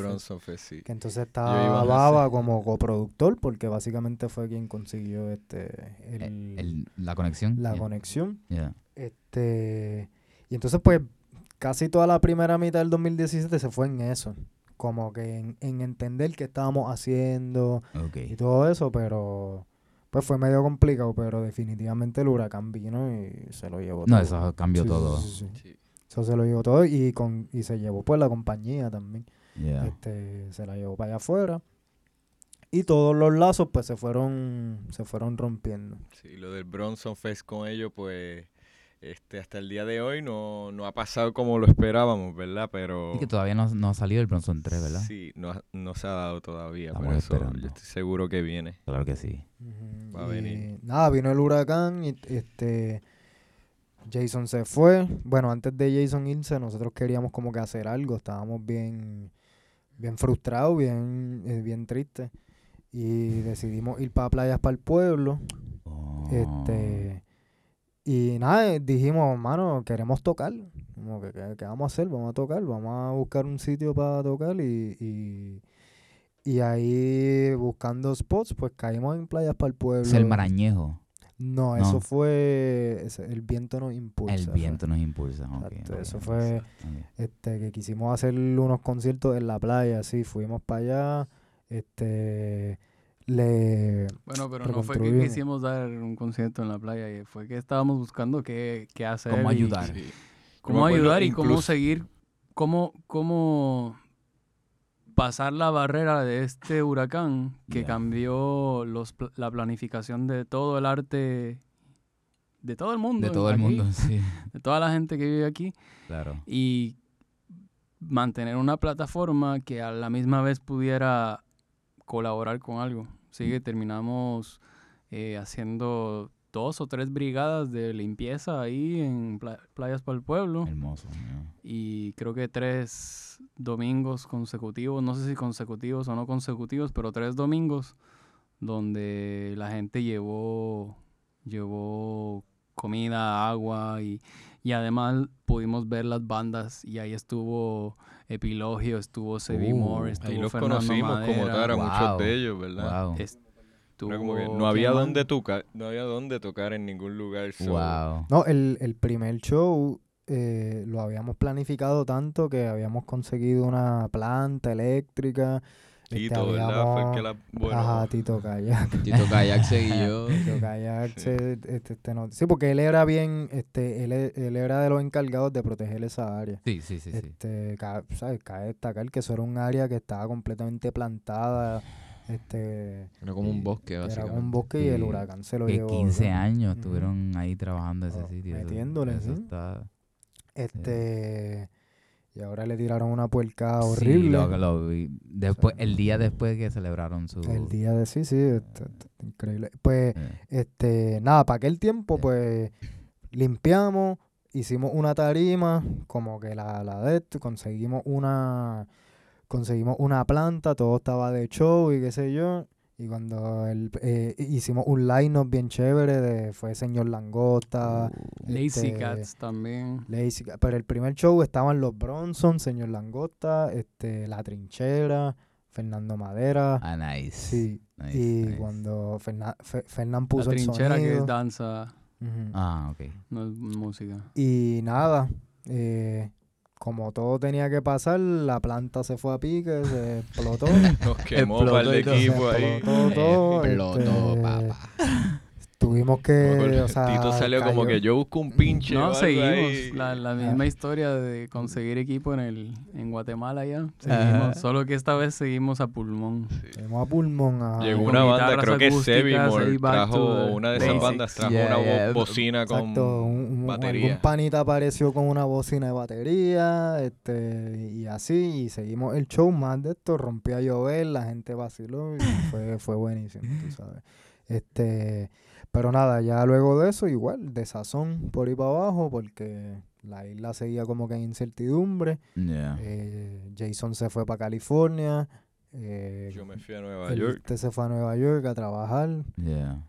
sí. que entonces estaba Baba como coproductor porque básicamente fue quien consiguió este el, el- la conexión. la conexión. ya. Este, y entonces pues casi toda la primera mitad del 2017 se fue en eso, como que en, en entender qué estábamos haciendo y todo eso, pero pues fue medio complicado, pero definitivamente el huracán vino y se lo llevó No, todo. eso cambió Sí, todo. sí, sí, sí. Sí. Eso se lo llevó todo y con y se llevó pues la compañía también. Este, se la llevó para allá afuera. Y todos los lazos pues se fueron se fueron rompiendo. Sí, lo del Bronson Fest con ellos, pues este hasta el día de hoy no, no ha pasado como lo esperábamos, ¿verdad? Pero Y que todavía no, no ha salido el Bronson 3, ¿verdad? sí, no, no se ha dado todavía, Estamos por eso esperando. yo estoy seguro que viene. Claro que sí. Va a y venir. Nada, vino el huracán y este Jason se fue. Bueno, antes de Jason irse, nosotros queríamos como que hacer algo. Estábamos bien, bien frustrados, bien, eh, bien tristes. Y decidimos ir para playas para el pueblo. Oh. Este y nada, dijimos, mano, queremos tocar. Como que, ¿qué, vamos a hacer? Vamos a tocar, vamos a buscar un sitio para tocar y, y, y ahí buscando spots, pues caímos en playas para el pueblo. Es el marañejo. No, No. eso fue ese- el viento nos impulsa. el fue. viento nos impulsa. ok, Exacto, eso fue-. Este, que quisimos hacer unos conciertos en la playa, sí, fuimos para allá. Este, le Bueno, pero no fue que quisimos dar un concierto en la playa, y fue que estábamos buscando qué, qué hacer. ¿Cómo y ayudar? Sí. Cómo ayudar y cómo seguir, cómo, cómo pasar la barrera de este huracán que cambió los, la planificación de todo el arte de todo el mundo. De todo el mundo, sí. De toda la gente que vive aquí. Claro. y mantener una plataforma que a la misma vez pudiera colaborar con algo. Así que terminamos eh, haciendo dos o tres brigadas de limpieza ahí en Pla- Playas para el Pueblo Hermoso. ya. y creo que tres domingos consecutivos, no sé si consecutivos o no consecutivos, pero tres domingos donde la gente llevó, llevó comida, agua y, y además pudimos ver las bandas y ahí estuvo Epilogio, estuvo Sebi Uh, Moore, Ahí estuvo los Fernando conocimos como Madera, tal a Wow. muchos de ellos, ¿verdad? Wow. estuvo- como que ¿quién no había dónde tocar, no había dónde tocar en ningún lugar. so- Wow. No, el, el primer show eh, lo habíamos planificado tanto que habíamos conseguido una planta eléctrica. Este, Tito, ¿verdad? Fue el que la... Bueno, Ajá, Tito Kayak. Tito Kayak seguí yo. Tito Kayak, Sí. se- este, este, no- sí, porque él era bien, este, él, e- él era de los encargados de proteger esa área. Sí, sí, sí, sí. Este, ca- ¿sabes? Cabe destacar que eso era un área que estaba completamente plantada, este, Era como un bosque, que era básicamente. un bosque y el Sí, huracán se lo que llevó. 15 ¿verdad? años estuvieron ahí trabajando ese Oh, sitio. eso- metiéndole, eso sí. está... Este, y ahora le tiraron una puerca Sí, horrible. lo- lo vi. Después, sea, el día después que celebraron su... El día de sí, sí, este, este, increíble. Pues, Eh, este, nada, para aquel tiempo, pues, limpiamos, hicimos una tarima, como que la, la de esto, conseguimos una, conseguimos una planta, todo estaba de show y qué sé yo. Y cuando el, eh, hicimos un line-up bien chévere, de, fue Señor Langosta, Lazy este, Cats también. Lazy. Pero el primer show estaban los Bronson, Señor Langosta, este, La Trinchera, Fernando Madera. Ah, nice. sí. nice, y nice. cuando Fernan, Fe- Fernán La puso el trinchera que es danza. Ah, ok. no es música. Y nada, eh, como todo tenía que pasar, la planta se fue a pique, se explotó. Nos quemó se equipos ahí. explotó todo. Explotó, este, papá. Tuvimos que, o sea, Tito salió como que yo busco un pinche. No, seguimos. La, la Ah. misma historia de conseguir equipo en el en Guatemala ya. Seguimos, solo que esta vez seguimos a pulmón. Sí. Fuimos a pulmón a... Llegó una banda, creo que back trajo una de esas bandas, trajo Yeah, una yeah. bocina con Exacto, un, un- batería. algún panita apareció con una bocina de batería, este, y así, y seguimos el show más de esto, rompió a llover, la gente vaciló y fue, fue buenísimo, tú sabes. Este, pero nada, ya luego de eso, igual, de sazón por ahí para abajo, porque la isla seguía como que en incertidumbre. Yeah. Eh, Jason se fue para California. eh, Yo me fui a Nueva el York. Viste se fue a Nueva York a trabajar. Yeah.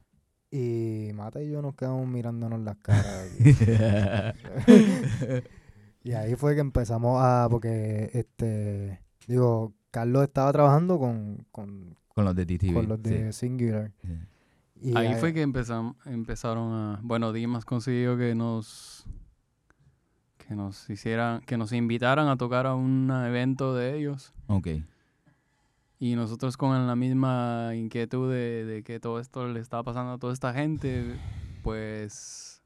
Y Mata y yo nos quedamos mirándonos las caras. y ahí fue que empezamos a. Porque, este. Digo, Carlos estaba trabajando con, con, Con los de DTV. con los de sí. Singular. Sí. Y Ahí ahí- fue que empezaron a... Bueno, Dimas consiguió que nos... Que nos hicieran... Que nos invitaran a tocar a un evento de ellos. Ok. Y nosotros con la misma inquietud de, de que todo esto le estaba pasando a toda esta gente, pues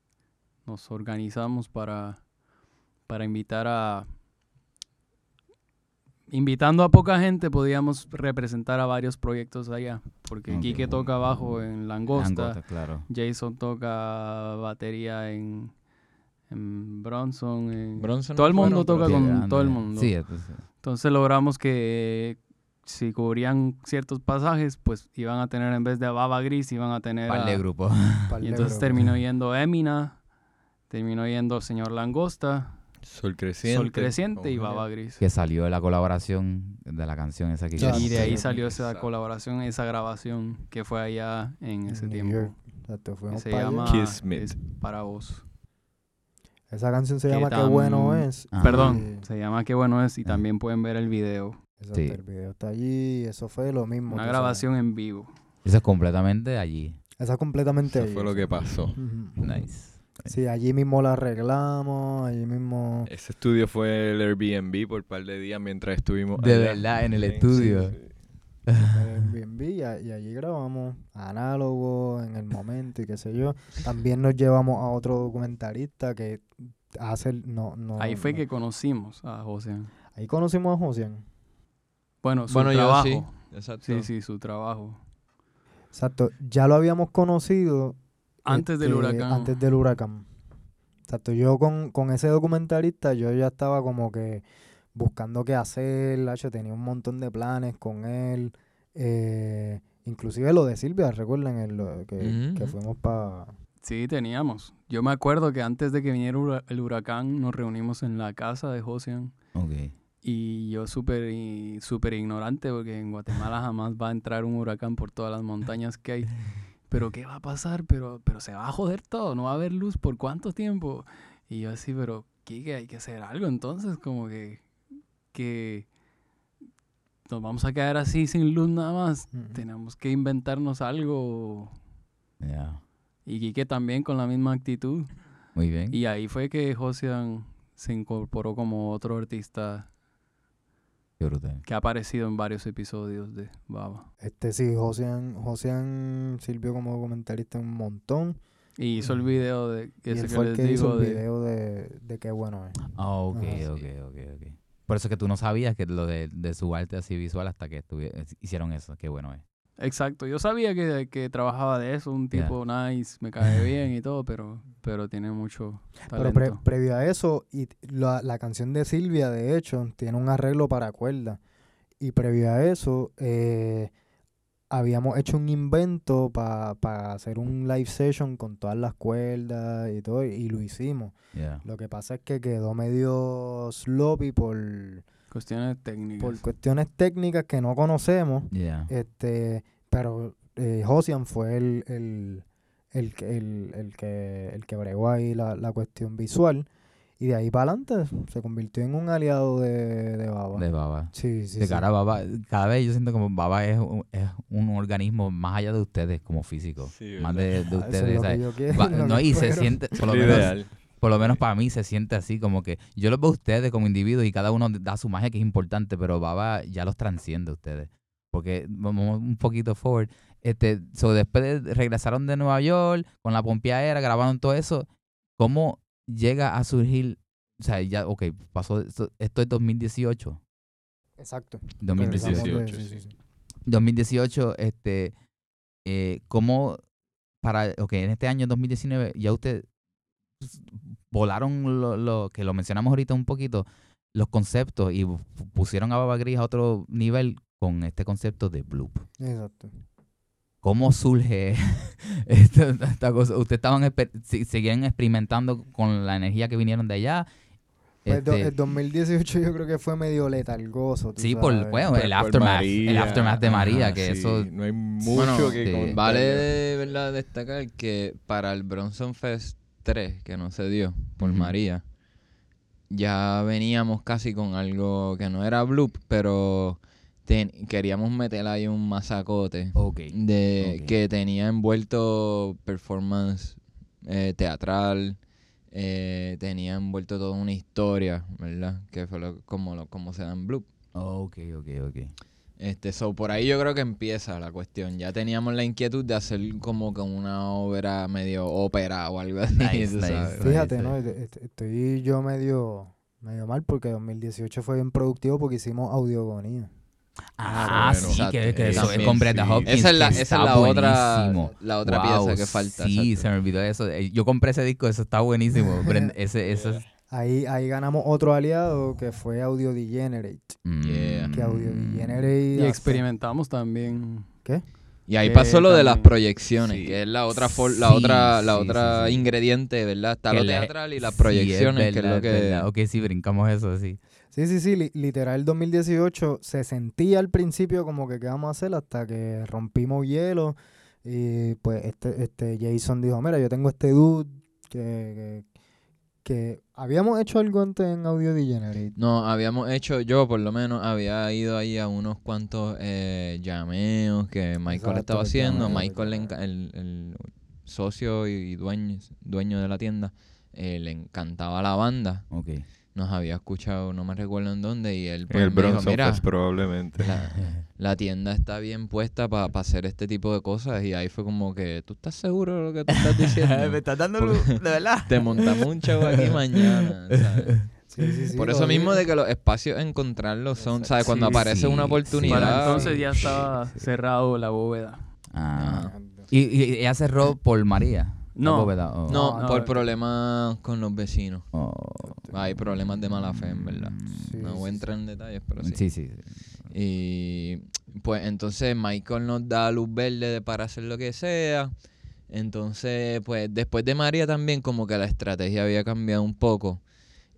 nos organizamos para, para invitar a... Invitando a poca gente podíamos representar a varios proyectos allá, porque Ok. Quique toca bajo en Langosta, Langosta, claro. Jason toca batería en, en Bronson, en- Bronson todo no el mundo toca con grande. todo el mundo. Sí, entonces, Entonces logramos que si cubrían ciertos pasajes, pues iban a tener en vez de a Baba Gris, iban a tener par a- par Y entonces terminó yendo Emina, terminó yendo Señor Langosta, Sol Creciente. Sol Creciente y Baba Gris. que salió la colaboración de la canción esa que Y de ahí salió esa Exacto. colaboración, esa grabación que fue allá en ese New tiempo. York. Exacto, Que fuimos se llama Kismet. Es para vos. Esa canción se que llama Qué bueno es. Ah. Perdón, Sí. se llama Qué bueno es y Ah. también pueden ver el video. Exacto, Sí. el video está allí. Eso fue lo mismo. Una sabes. grabación en vivo. Eso es completamente allí. Esa completamente Eso allí, fue lo que pasó. Nice. Sí, allí mismo la arreglamos, allí mismo... Ese estudio fue el Airbnb por un par de días mientras estuvimos De allá. verdad, en el Sí, estudio. sí. en Airbnb y, y allí grabamos análogo en el momento y qué sé yo. También nos llevamos a otro documentalista que hace el- no, no Ahí fue no- que conocimos a José. ahí conocimos a Josian. Bueno, su Bueno, yo trabajo. sí. Exacto. Sí, sí, su trabajo. Exacto, ya lo habíamos conocido Antes del este, huracán. Antes del huracán. Exacto, yo con, con ese documentalista yo ya estaba como que buscando qué hacer, lacho, tenía un montón de planes con él, eh, inclusive lo de Silvia, recuerdan el, lo que, fuimos para... Sí, teníamos. Yo me acuerdo que antes de que viniera el huracán nos reunimos en la casa de Josian Ok. y yo súper súper ignorante porque en Guatemala jamás va a entrar un huracán por todas las montañas que hay. Pero ¿qué va a pasar? Pero, pero se va a joder todo, no va a haber luz por cuánto tiempo. Y yo así, pero ¿qué? Hay que hacer algo entonces, como que, que nos vamos a quedar así sin luz nada más. Tenemos que inventarnos algo. Ya. Y Quique también con la misma actitud. Muy bien. Y ahí fue que Josian se incorporó como otro artista Qué brutal. que ha aparecido en varios episodios de Baba. Este sí, Josian, Josian sirvió como documentalista un montón. Y hizo el video de Y ese él que fue el les que hizo digo el de video de, de qué bueno es. Ah, ok, Ajá. ok, ok, ok. Por eso que tú no sabías que lo de, de su arte así visual hasta que hicieron eso. Qué bueno es. Exacto, yo sabía que, que trabajaba de eso, un tipo nice, me cae bien y todo, pero, pero tiene mucho Pero talento. pre- previo a eso, y la, la canción de Silvia, de hecho, tiene un arreglo para cuerda. Y previo a eso, eh, habíamos hecho un invento para hacer un live session con todas las cuerdas y todo, y lo hicimos. Ya. Lo que pasa es que quedó medio sloppy por, Cuestiones técnicas. por cuestiones técnicas que no conocemos. Ya. Este, pero eh, Josian fue el, el, el, que- el, el que, el que bregó ahí la, la cuestión visual. Y de ahí para adelante se convirtió en un aliado de, de Baba. De Baba. Sí, sí, de sí. cara a Baba, cada vez yo siento como Baba es un, es un organismo más allá de ustedes como físico. Sí, más de, de Ah, eso es ustedes. lo que ¿sabes? yo quiero, Va- lo no, que y se siente, por lo, Lo menos, ideal. por lo menos para mí se siente así como que yo los veo a ustedes como individuos y cada uno da su magia que es importante, pero Baba ya los transciende a ustedes. Porque vamos un poquito forward. Este, so después de- regresaron de Nueva York con la pompeadera, grabaron todo eso. ¿Cómo llega a surgir? O sea, ya, ok, pasó, esto, esto es 2018. Exacto. 2018. Regresamos de- 18, sí, sí. sí, sí. 2018, este, eh, ¿cómo para, ok, en este año 2019 ya ustedes volaron lo, lo que lo mencionamos ahorita un poquito, los conceptos y pu- pusieron a Baba Gris a otro nivel con este concepto de bloop. Exacto. ¿Cómo surge esta, esta cosa? ¿Ustedes estaban, seguían experimentando con la energía que vinieron de allá? Pues Este, el 2018 yo creo que fue medio letargoso. sí, por, sabes. bueno, Por- el por aftermath, el aftermath de María, ajá, que sí, eso No hay mucho Bueno, que sí. Vale de verdad destacar que para el Bronson Fest 3, que no se dio por. María, ya veníamos casi con algo que no era bloop, pero ten- queríamos meter ahí un masacote de que tenía envuelto performance eh, teatral, eh, tenía envuelto toda una historia, ¿verdad? Que fue lo, como, lo, como se da en bloop. Ok, ok, ok. Este, so, por ahí yo creo que empieza la cuestión. Ya teníamos la inquietud de hacer como que una obra medio ópera o algo así, Nice, tú nice. sabes. Fíjate, ¿no? Est- est- Estoy yo medio, medio mal porque 2018 fue bien productivo porque hicimos audiogonía. Ah, bueno. sí, que, que eso es también, con Brenda sí. Hopkins. Esa es la, que esa es la otra, la otra Wow, pieza que falta. Sí, exacto. se me olvidó eso. Eh, Yo compré ese disco, eso está buenísimo. Brenda- ese, ese es- Ahí, ahí ganamos otro aliado que fue Audio Degenerate. Yeah. Mm. Que Audio Degenerate. Y hace- experimentamos también. Y ahí Que pasó lo de las también- proyecciones, Sí. que es la otra for- la Sí, otra, la sí, otra sí, sí. ingrediente, ¿verdad? Está Que lo teatral y las sí, proyecciones, que es verdad, lo que... verdad. Ok, sí, brincamos eso, sí. Sí, sí, sí. li- literal, 2018 se sentía al principio como que qué vamos a hacer hasta que rompimos hielo. Y pues este, este Jason dijo: Mira, yo tengo este dude que, que, que habíamos hecho algo antes en Audio Degenerate. No, habíamos hecho, yo por lo menos había ido ahí a unos cuantos eh, llameos que Michael Exacto, estaba haciendo. llameos, Michael, el, el socio y dueño, dueño de la tienda, eh, le encantaba la banda. Ok. Nos había escuchado, no me recuerdo en dónde, y él pues, el me dijo, mira, probablemente. la, la tienda está bien puesta para hacer este tipo de cosas, y ahí fue como que, ¿tú estás seguro de lo que tú estás diciendo? Me estás dando luz, de verdad. Te montamos un show aquí mañana, ¿sabes? Sí, sí, sí, Por eso mismo de que los espacios encontrarlos son, ¿sabes? Cuando Sí, aparece sí, una oportunidad. Para entonces ya estaba sí. cerrado la bóveda. Ah. Ah. ¿Y, y ella cerró por María? No. bóveda, o- No, No, por no. problemas con los vecinos. o- Hay problemas de mala fe, en verdad. Sí, no voy a entrar en detalles, pero sí. Sí, sí. Y pues entonces Michael nos da luz verde de- para hacer lo que sea. Entonces, pues después de María también como que la estrategia había cambiado un poco.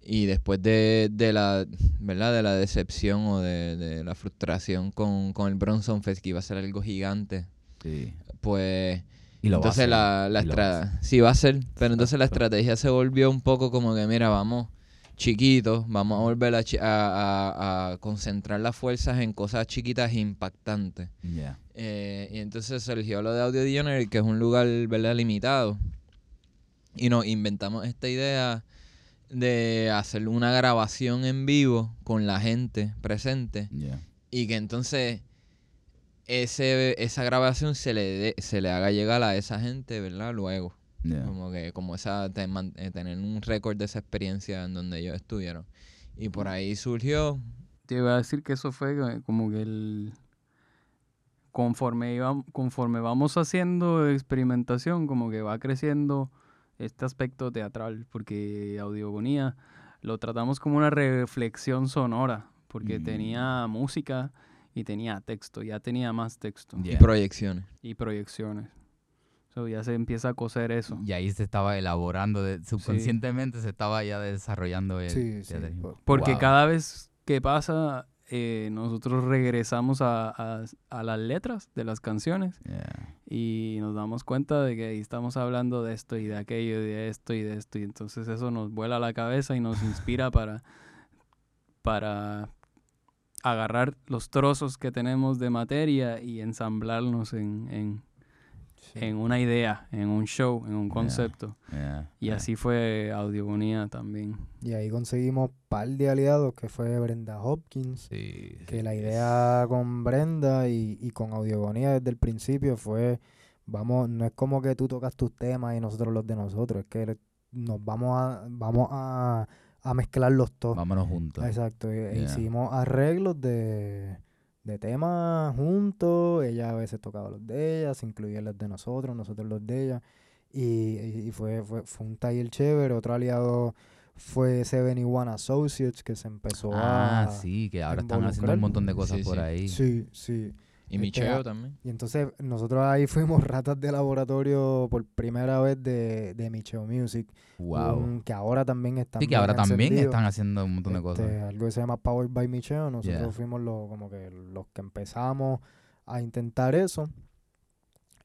Y después de, de la, ¿verdad? De la decepción o de, de la frustración con, con el Bronson Fest, que iba a ser algo gigante, sí. pues Y lo va a entonces hacer, la, la y lo va a hacer. estrategia, sí va a ser, pero entonces la estrategia se volvió un poco como que, mira, vamos chiquitos, vamos a volver a, a- concentrar las fuerzas en cosas chiquitas e impactantes. Ya. Eh, y entonces surgió lo de Audio Degenerate, que es un lugar, ¿verdad?, limitado. Y nos inventamos esta idea de hacer una grabación en vivo con la gente presente Ya. y que entonces ese, esa grabación se le, dé- se le haga llegar a esa gente, ¿verdad? Luego. Como que, como esa, eh, tener un récord de esa experiencia en donde ellos estuvieron. Y por ahí surgió, Te iba a decir que eso fue eh, como que el... Conforme, iba- conforme vamos haciendo experimentación, como que va creciendo este aspecto teatral, porque Audiogonía lo tratamos como una reflexión sonora, porque Mm. tenía música y tenía texto, ya tenía más texto Ya. y proyecciones. y proyecciones. So, ya se empieza a coser eso. Y ahí se estaba elaborando, de- subconscientemente se estaba ya desarrollando el Sí, sí, Porque Wow. cada vez que pasa, eh, nosotros regresamos a, a- a las letras de las canciones Ya. y nos damos cuenta de que ahí estamos hablando de esto y de aquello y de esto y de esto. Y entonces eso nos vuela la cabeza y nos inspira para, para agarrar los trozos que tenemos de materia y ensamblarnos en, en, sí. en una idea, en un show, en un concepto. Ya. Y Ya. así fue Audiogonía también. Y ahí conseguimos par de aliados, que fue Brenda Hopkins. Sí, Que sí. la idea con Brenda y, y con Audiogonía desde el principio fue, vamos, no es como que tú tocas tus temas y nosotros los de nosotros, es que nos vamos a, vamos a, a mezclarlos todos. Vámonos juntos. Exacto, e- e Yeah. hicimos arreglos de, de temas juntos, ella a veces tocaba los de ella, se incluían los de nosotros, nosotros los de ella, y, y- fue, fue, fue un taller chévere, otro aliado fue Seven One Associates, que se empezó Ah, a... sí, que ahora están haciendo un montón de cosas Sí, por sí. ahí. Sí, sí. Y Este, Micheo ah, también. Y entonces nosotros ahí fuimos ratas de laboratorio por primera vez de, de Micheo Music, Wow. un- que ahora también están Sí, que ahora también encendidos. están haciendo un montón de Este, cosas. Algo que se llama Powered by Micheo. Nosotros Yeah. fuimos los, como que los que empezamos a intentar eso.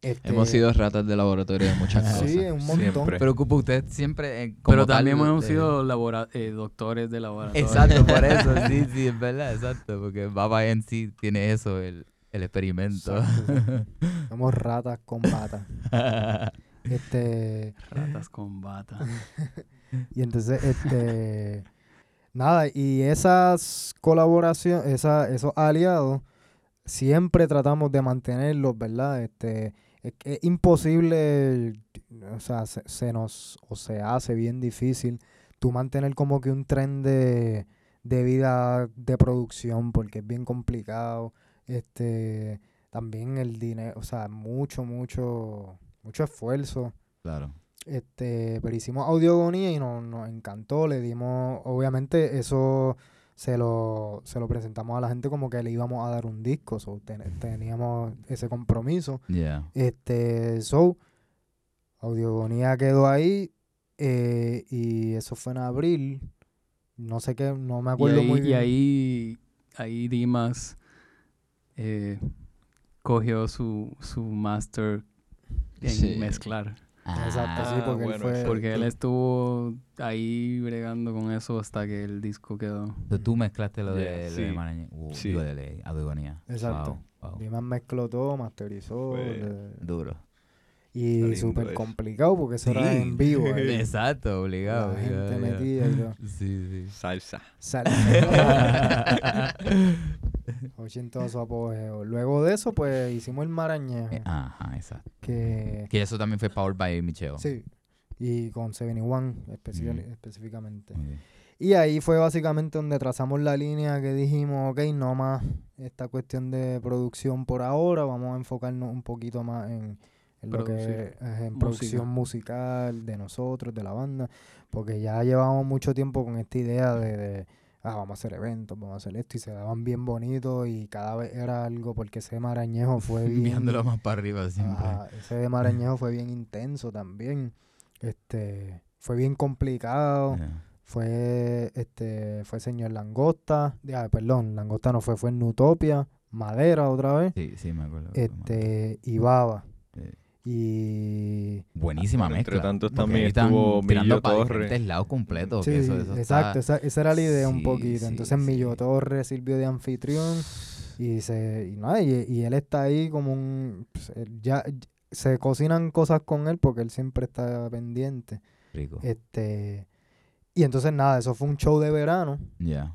Este, Hemos sido ratas de laboratorio de muchas cosas. Sí, un montón. Siempre. Preocupa usted siempre eh, como Pero tal también hemos de- sido labora- eh, doctores de laboratorio. Exacto, por eso, sí, sí, es verdad, exacto, porque Baba en sí tiene eso, el, el experimento. Somos ratas con bata. Este, Ratas con bata. y entonces, este, nada, y esas colaboraciones, esa, esos aliados, siempre tratamos de mantenerlos, ¿verdad? Este, es, que es imposible, o sea, se, se nos, o se hace bien difícil tú mantener como que un tren de, de vida de producción, porque es bien complicado. Este, también el dinero, o sea, mucho, mucho, mucho esfuerzo. claro. Este, pero hicimos audiogonía y nos, nos encantó, le dimos, obviamente eso se lo, se lo presentamos a la gente como que le íbamos a dar un disco, so, ten- teníamos ese compromiso. Yeah. Este, so, audiogonía quedó ahí eh, y eso fue en abril, no sé qué, no me Y acuerdo ahí, muy y bien. ahí, ahí Dimas eh, cogió su, su master en Sí. mezclar. Exacto, sí, Ah, porque él fue... Porque él estuvo ahí bregando con eso hasta que el disco quedó. Entonces, tú mezclaste lo de, Yeah, lo de sí. Maraña- uh, Sí. digo, de, de Adugonía. Exacto. Wow, wow. Mezcló todo, masterizó. Fue- Duro. Y súper complicado porque eso era Sí. en vivo. ahí. Exacto, obligado. La ya, gente ya. metida y todo. Sí, Salsa. Salsa. sí. Oye, en todo su apogeo. Luego de eso, pues hicimos el Marañejo. Eh, Ajá, exacto. Que Que eso también fue Powered by Michelle. sí. Y con 71 especi- Mm. específicamente. Y ahí fue básicamente donde trazamos la línea que dijimos, ok, no más esta cuestión de producción por ahora, vamos a enfocarnos un poquito más en, en lo que es en producción musical de nosotros, de la banda, porque ya llevamos mucho tiempo con esta idea de, de, ah, vamos a hacer eventos, vamos a hacer esto, y se daban bien bonitos y cada vez era algo, porque ese marañejo fue bien... Viéndolo más para arriba siempre. Ese de Marañejo fue bien intenso también. Este, fue bien complicado. Yeah. Fue este, fue señor Langosta, ah, perdón, Langosta no fue, fue en Nutopia, Madera otra vez, Sí, sí, me acuerdo. este, y Baba. Y Buenísima Bueno, entre mezcla. tantos también estuvo Millo Torres. diferentes lados completos. sí, que eso, eso exacto, está- esa, esa era la idea un poquito. sí, Entonces sí. Millo Torres sirvió de anfitrión y se y, nada, y, y él está ahí como un pues, ya se cocinan cosas con él porque él siempre está pendiente. rico. Este, y entonces nada, eso fue un show de verano. Ya.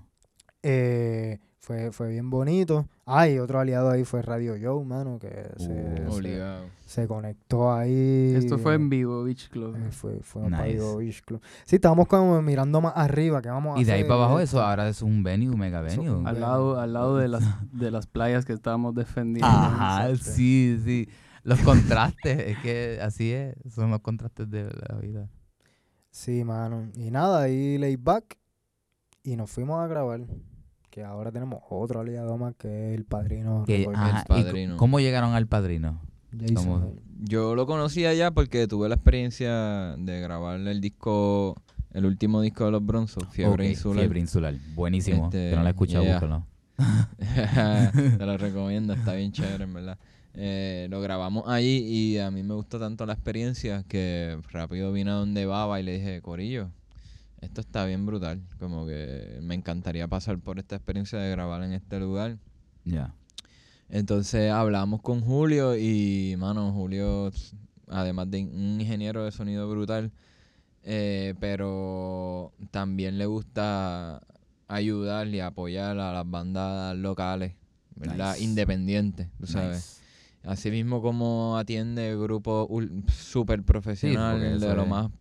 Eh, fue, fue bien bonito. Ah, y otro aliado ahí fue Radio Joe, mano, que se, Uh. se- Obligado. se conectó ahí. Esto fue en vivo, Beach Club. eh, fue, fue Nice. Vivo Beach Club. Sí, estábamos como mirando más arriba, que vamos a Y de ahí para abajo eso ahora es un venue, mega venue. un al lado, al lado de las de las playas que estábamos defendiendo. Ajá, sí, sí. Los contrastes, es que así es, son los contrastes de la vida. Sí, mano. Y nada, ahí laid back y nos fuimos a grabar. Que ahora tenemos otro aliado más que es el padrino. Que, Record. ajá, ¿y padrino. c- ¿Cómo llegaron al padrino? Yo lo conocía ya porque tuve la experiencia de grabar el disco, el último disco de los Bronzos, Fiebre Insular. Fiebre Insular. Buenísimo. Este, que no la he escuchado, yeah. búscalo. Te lo recomiendo, está bien chévere, en verdad. Eh, lo grabamos allí y a mí me gustó tanto la experiencia que rápido vine a donde Baba y le dije, Corillo, esto está bien brutal. Como que me encantaría pasar por esta experiencia de grabar en este lugar. Ya. Entonces hablamos con Julio y, mano, Julio, además de un ingeniero de sonido brutal, eh, pero también le gusta ayudar y apoyar a las bandas locales, ¿verdad? Nice. Independientes, tú sabes. Nice. Así mismo como atiende grupos súper profesional, porque eso de lo es- más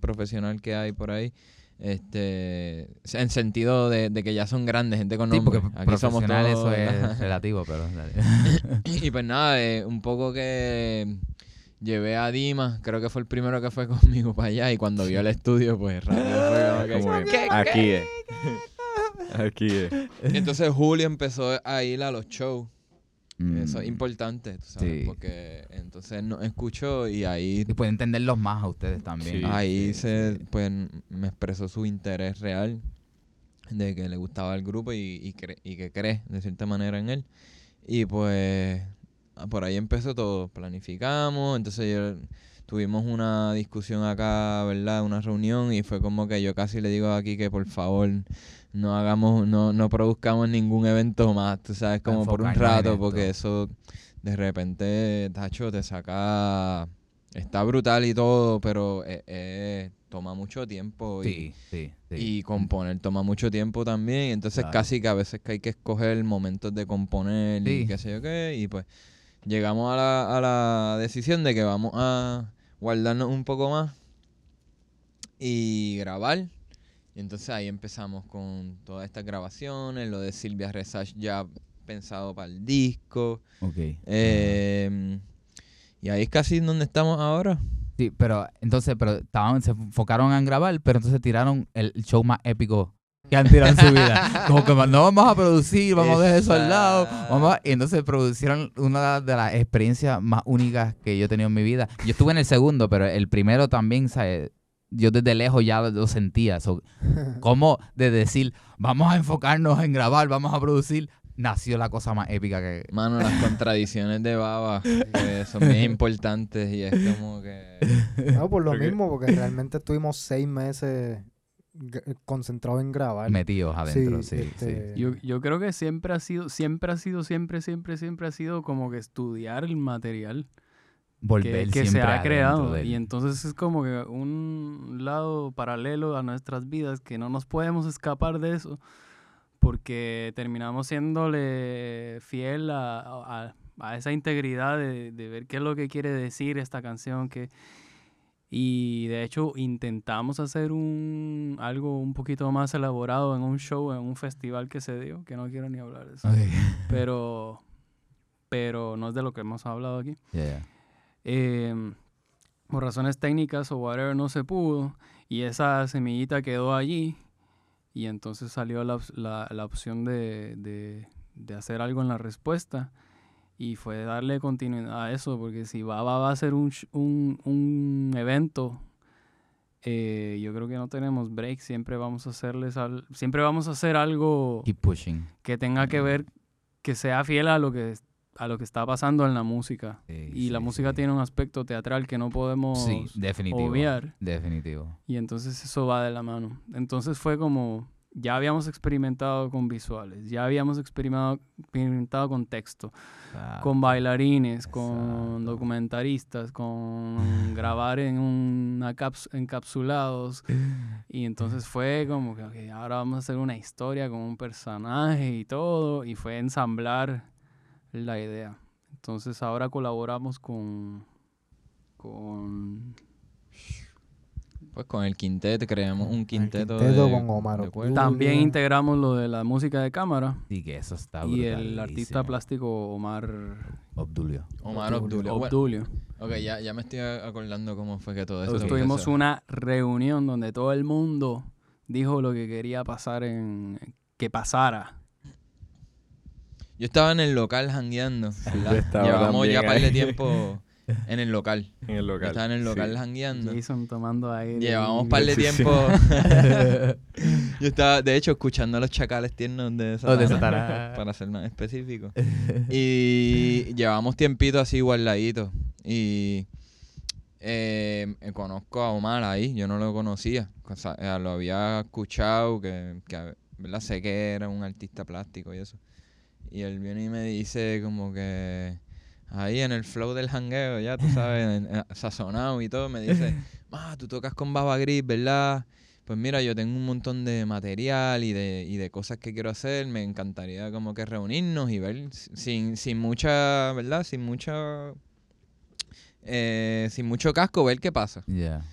profesional que hay por ahí. Este, en sentido de, de que ya son grandes, gente con Sí, nombre. porque Aquí somos profesional eso todos, es relativo, pero dale. y pues nada, eh, un poco que llevé a Dima, creo que fue el primero que fue conmigo para allá y cuando vio el estudio, pues rápido fue como que, aquí es. Aquí es. Entonces Julio empezó a ir a los shows. Eso es Mm. importante, tú sabes, Sí. porque entonces nos escuchó y ahí, Y puede entenderlos más a ustedes también. Sí. ¿no? ahí Sí, se, sí. pues, me expresó su interés real de que le gustaba el grupo y, y, cre- y que cree de cierta manera en él. Y pues por ahí empezó todo, planificamos, entonces yo, tuvimos una discusión acá, ¿verdad? Una reunión y fue como que yo casi le digo aquí que por favor no hagamos, no, no produzcamos ningún evento más, tú sabes, como por un rato, porque eso de repente, Tacho, te saca, está brutal y todo, pero eh, eh, toma mucho tiempo y, Sí, sí, sí. y componer toma mucho tiempo también, entonces Claro. casi que a veces que hay que escoger momentos de componer y qué sé yo qué, y pues llegamos a la, a la decisión de que vamos a guardarnos un poco más y grabar. Y entonces ahí empezamos con todas estas grabaciones, lo de Silvia Resach ya pensado para el disco. Ok. eh, y ahí es casi donde estamos ahora. Sí, pero entonces, pero estaban, se enfocaron en grabar, pero entonces tiraron el show más épico que han tirado en su vida. Como que no vamos a producir, vamos a dejar eso al lado. Vamos a- y entonces producieron una de las experiencias más únicas que yo he tenido en mi vida. Yo estuve en el segundo, pero el primero también, ¿sabes? yo desde lejos ya lo sentía. So, como de decir, vamos a enfocarnos en grabar, vamos a producir, nació la cosa más épica que... Mano, las contradicciones de Baba que son bien importantes y es como que... No, por lo Porque- mismo, porque realmente estuvimos seis meses g- concentrados en grabar. metidos adentro, sí, sí. este, Yo, yo creo que siempre ha sido, siempre ha sido, siempre, siempre, siempre ha sido como que estudiar el material. volver que, que se ha creado. Y entonces es como que un lado paralelo a nuestras vidas que no nos podemos escapar de eso porque terminamos siéndole fiel a, a- a esa integridad de, de ver qué es lo que quiere decir esta canción. Que, y de hecho intentamos hacer un, algo un poquito más elaborado en un show, en un festival que se dio, que no quiero ni hablar de eso. Pero, pero no es de lo que hemos hablado aquí Yeah, yeah. eh, por razones técnicas o whatever no se pudo y esa semillita quedó allí y entonces salió la, la- la opción de, de- de hacer algo en la respuesta y fue darle continuidad a eso porque si Baba va a ser un, un, un evento eh, yo creo que no tenemos break siempre vamos a hacerles al- siempre vamos a hacer algo Keep pushing. que tenga que ver que sea fiel a lo que a lo que está pasando en la música Sí, y la sí, música sí. tiene un aspecto teatral que no podemos definitivo. obviar Definitivo. y entonces eso va de la mano. Entonces fue como ya habíamos experimentado con visuales, ya habíamos experimentado, experimentado con texto, con bailarines, con Exacto. documentaristas, con grabar en una caps- encapsulados y entonces fue como que ok, ahora vamos a hacer una historia con un personaje y todo y fue ensamblar la idea. Entonces ahora colaboramos con con Pues con el quinteto, creamos un quinteto, quinteto de, con Omar de también integramos lo de la música de cámara Sí, que eso está y el artista plástico Omar Obdulio. Omar Obdulio. Bueno, Obdulio. ok, ya, ya me estoy acordando cómo fue que todo esto tuvimos una reunión donde todo el mundo dijo lo que quería pasar en que pasara. Yo estaba en el local jangueando, estaba Llevamos ya par de tiempo en el local. En el local. estaba en el local sí. jangueando. Jason tomando aire. Llevamos y- par de tiempo. Yo estaba, de hecho, escuchando a los chacales tiernos de Oh, de Satanás, Satanás. para ser más específico. Y llevamos tiempito así guardaditos. Y eh, eh, conozco a Omar ahí, yo no lo conocía. eh, lo había escuchado, que, que, ¿verdad? sé que era un artista plástico y eso. Y él viene y me dice como que ahí en el flow del jangueo, ya tú sabes, sazonado y todo, me dice, ah, tú tocas con Baba Gris, ¿verdad? Pues mira, yo tengo un montón de material y de, y de cosas que quiero hacer. Me encantaría como que reunirnos y ver sin, sin mucha, ¿verdad? Sin mucha... eh, sin mucho casco, ver qué pasa. Yeah.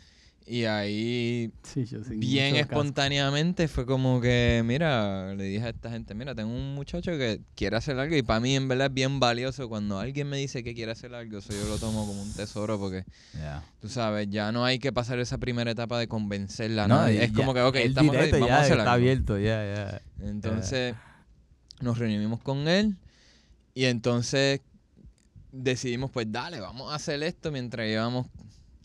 Y ahí, Sí, yo sí, bien espontáneamente, fue como que, mira, le dije a esta gente, mira, tengo un muchacho que quiere hacer algo y para mí en verdad es bien valioso. Cuando alguien me dice que quiere hacer algo, eso yo lo tomo como un tesoro porque Yeah. Tú sabes, ya no hay que pasar esa primera etapa de convencerla. a No, nadie. es como que, ok, el estamos ready, vamos ya a hacer está algo. abierto, ya, ya. Entonces, nos reunimos con él y entonces decidimos, pues dale, vamos a hacer esto mientras íbamos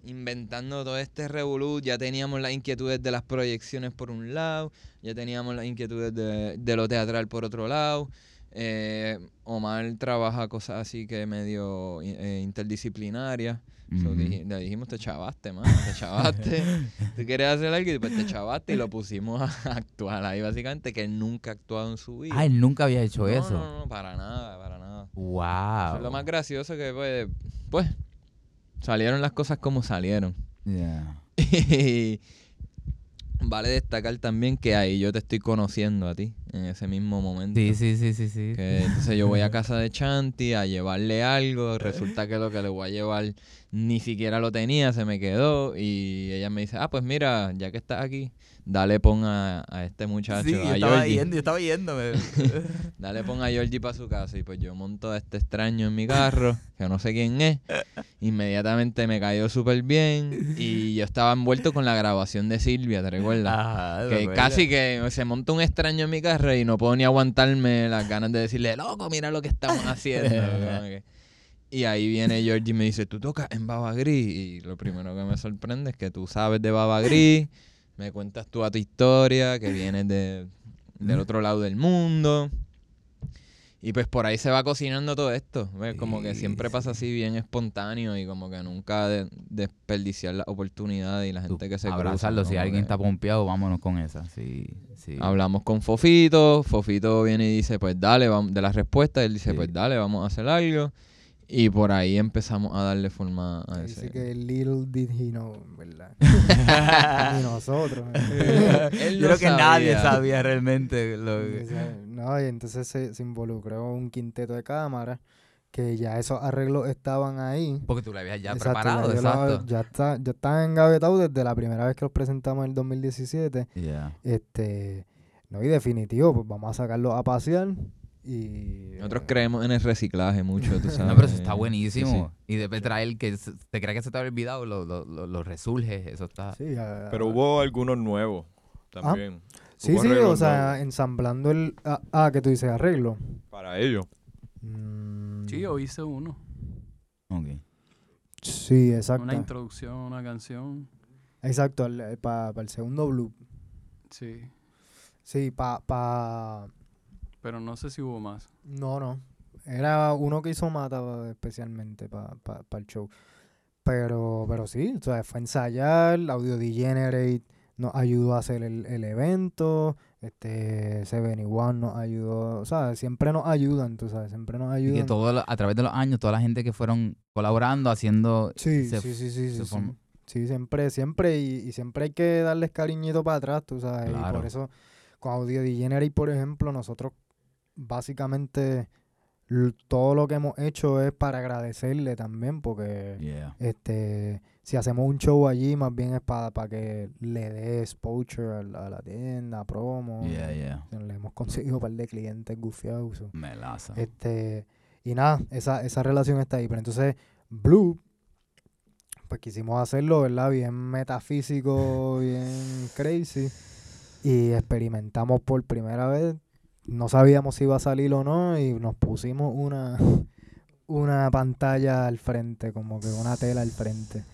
inventando todo este revolú. Ya teníamos las inquietudes de las proyecciones por un lado, ya teníamos las inquietudes de, de lo teatral por otro lado. Eh, Omar trabaja cosas así que medio eh, interdisciplinarias. So, Ujú. dij- le dijimos, te chavaste, man, te chavaste. Tú quieres hacer algo y después te chavaste y lo pusimos a actuar ahí, básicamente, que él nunca ha actuado en su vida. Ah, él nunca había hecho no, eso. No, no, para nada, para nada. Eso Wow. es lo más gracioso que, pues, pues, salieron las cosas como salieron. Yeah. Y vale destacar también que ahí yo te estoy conociendo a ti, en ese mismo momento. Sí, sí, sí, sí, sí. Que entonces yo voy a casa de Chanti a llevarle algo, resulta que lo que le voy a llevar ni siquiera lo tenía, se me quedó y ella me dice, ah, pues mira, ya que estás aquí, dale pon a, a este muchacho, Sí, yo a estaba yendo, yo estaba yéndome. dale pon a Georgie para su casa y pues yo monto a este extraño en mi carro, que no sé quién es, inmediatamente me cayó súper bien y yo estaba envuelto con la grabación de Silvia, ¿te recuerdas? Ajá, me Que acuerdo. casi que se monta un extraño en mi carro y no puedo ni aguantarme las ganas de decirle, loco, mira lo que estamos haciendo. Y ahí viene Georgie y me dice, tú tocas en Baba Gris. Y lo primero que me sorprende es que tú sabes de Baba Gris, me cuentas tú a tu historia, que vienes de, del otro lado del mundo. Y pues por ahí se va cocinando todo esto. ¿ves? Como que siempre pasa así bien espontáneo y como que nunca de- desperdiciar la oportunidad y la Tú, gente que se cruza, Abrazarlo, si como alguien está pompeado, vámonos con esa. Sí, sí. Hablamos con Fofito, Fofito viene y dice, pues dale, vamos, de la respuesta, él dice, Sí. pues dale, vamos a hacer algo. Y por ahí empezamos a darle forma a ese. sí que little did he know, ¿verdad? Ni nosotros. Él Yo creo que nadie sabía. realmente lo que... No, y entonces se, se involucró un quinteto de cámaras que ya esos arreglos estaban ahí. Porque tú lo habías ya Exacto, preparado, ya lo- exacto. ya, está, ya estaban engavetados desde la primera vez que los presentamos en el 2017. Ya. Este, no, y definitivo, pues vamos a sacarlos a pasear y... Nosotros eh, creemos en el reciclaje mucho, tú sabes. No, pero eso está Sí, buenísimo. sí. Y después traer que se- te creas que se te había olvidado, lo, lo, lo, lo resurge, eso está... Sí, a- Pero hubo algunos nuevos también. Sí, Hubo sí, o sea, nuevos ensamblando el... Ah, ah, que tú dices arreglo. Para ellos. Mm, Sí, yo hice uno. Ok. Sí, exacto. Una introducción, una canción. Exacto, para el segundo blue. Sí. Sí, para... Pa, Pero no sé si hubo más. no, no. Era uno que hizo Mata especialmente para el show. Pero, pero sí, o sea, fue ensayar, Audio Degenerate nos ayudó a hacer el, el evento, este, Seven y One nos ayudó, o sea, siempre nos ayudan, tú sabes, siempre nos Y ayudan. que todo, lo- a través de los años, toda la gente que fueron colaborando, haciendo... Sí, se- sí, sí, sí, sí, se sí. Sí, siempre, siempre, y, y siempre hay que darles cariñito para atrás, tú sabes, y por eso con Audio Degenerate, por ejemplo, nosotros básicamente todo lo que hemos hecho es para agradecerle también, porque Yeah. este si hacemos un show allí, más bien es para que le dé exposure a la, a la tienda, promo. Yeah, yeah. Le hemos conseguido un par de clientes gufiados. Melaza. Este, y nada, esa, esa relación está ahí. Pero entonces, Blue, pues quisimos hacerlo, ¿verdad? Bien metafísico, bien crazy. Y experimentamos por primera vez. No sabíamos si iba a salir o no. Y nos pusimos una, una pantalla al frente, como que una tela al frente,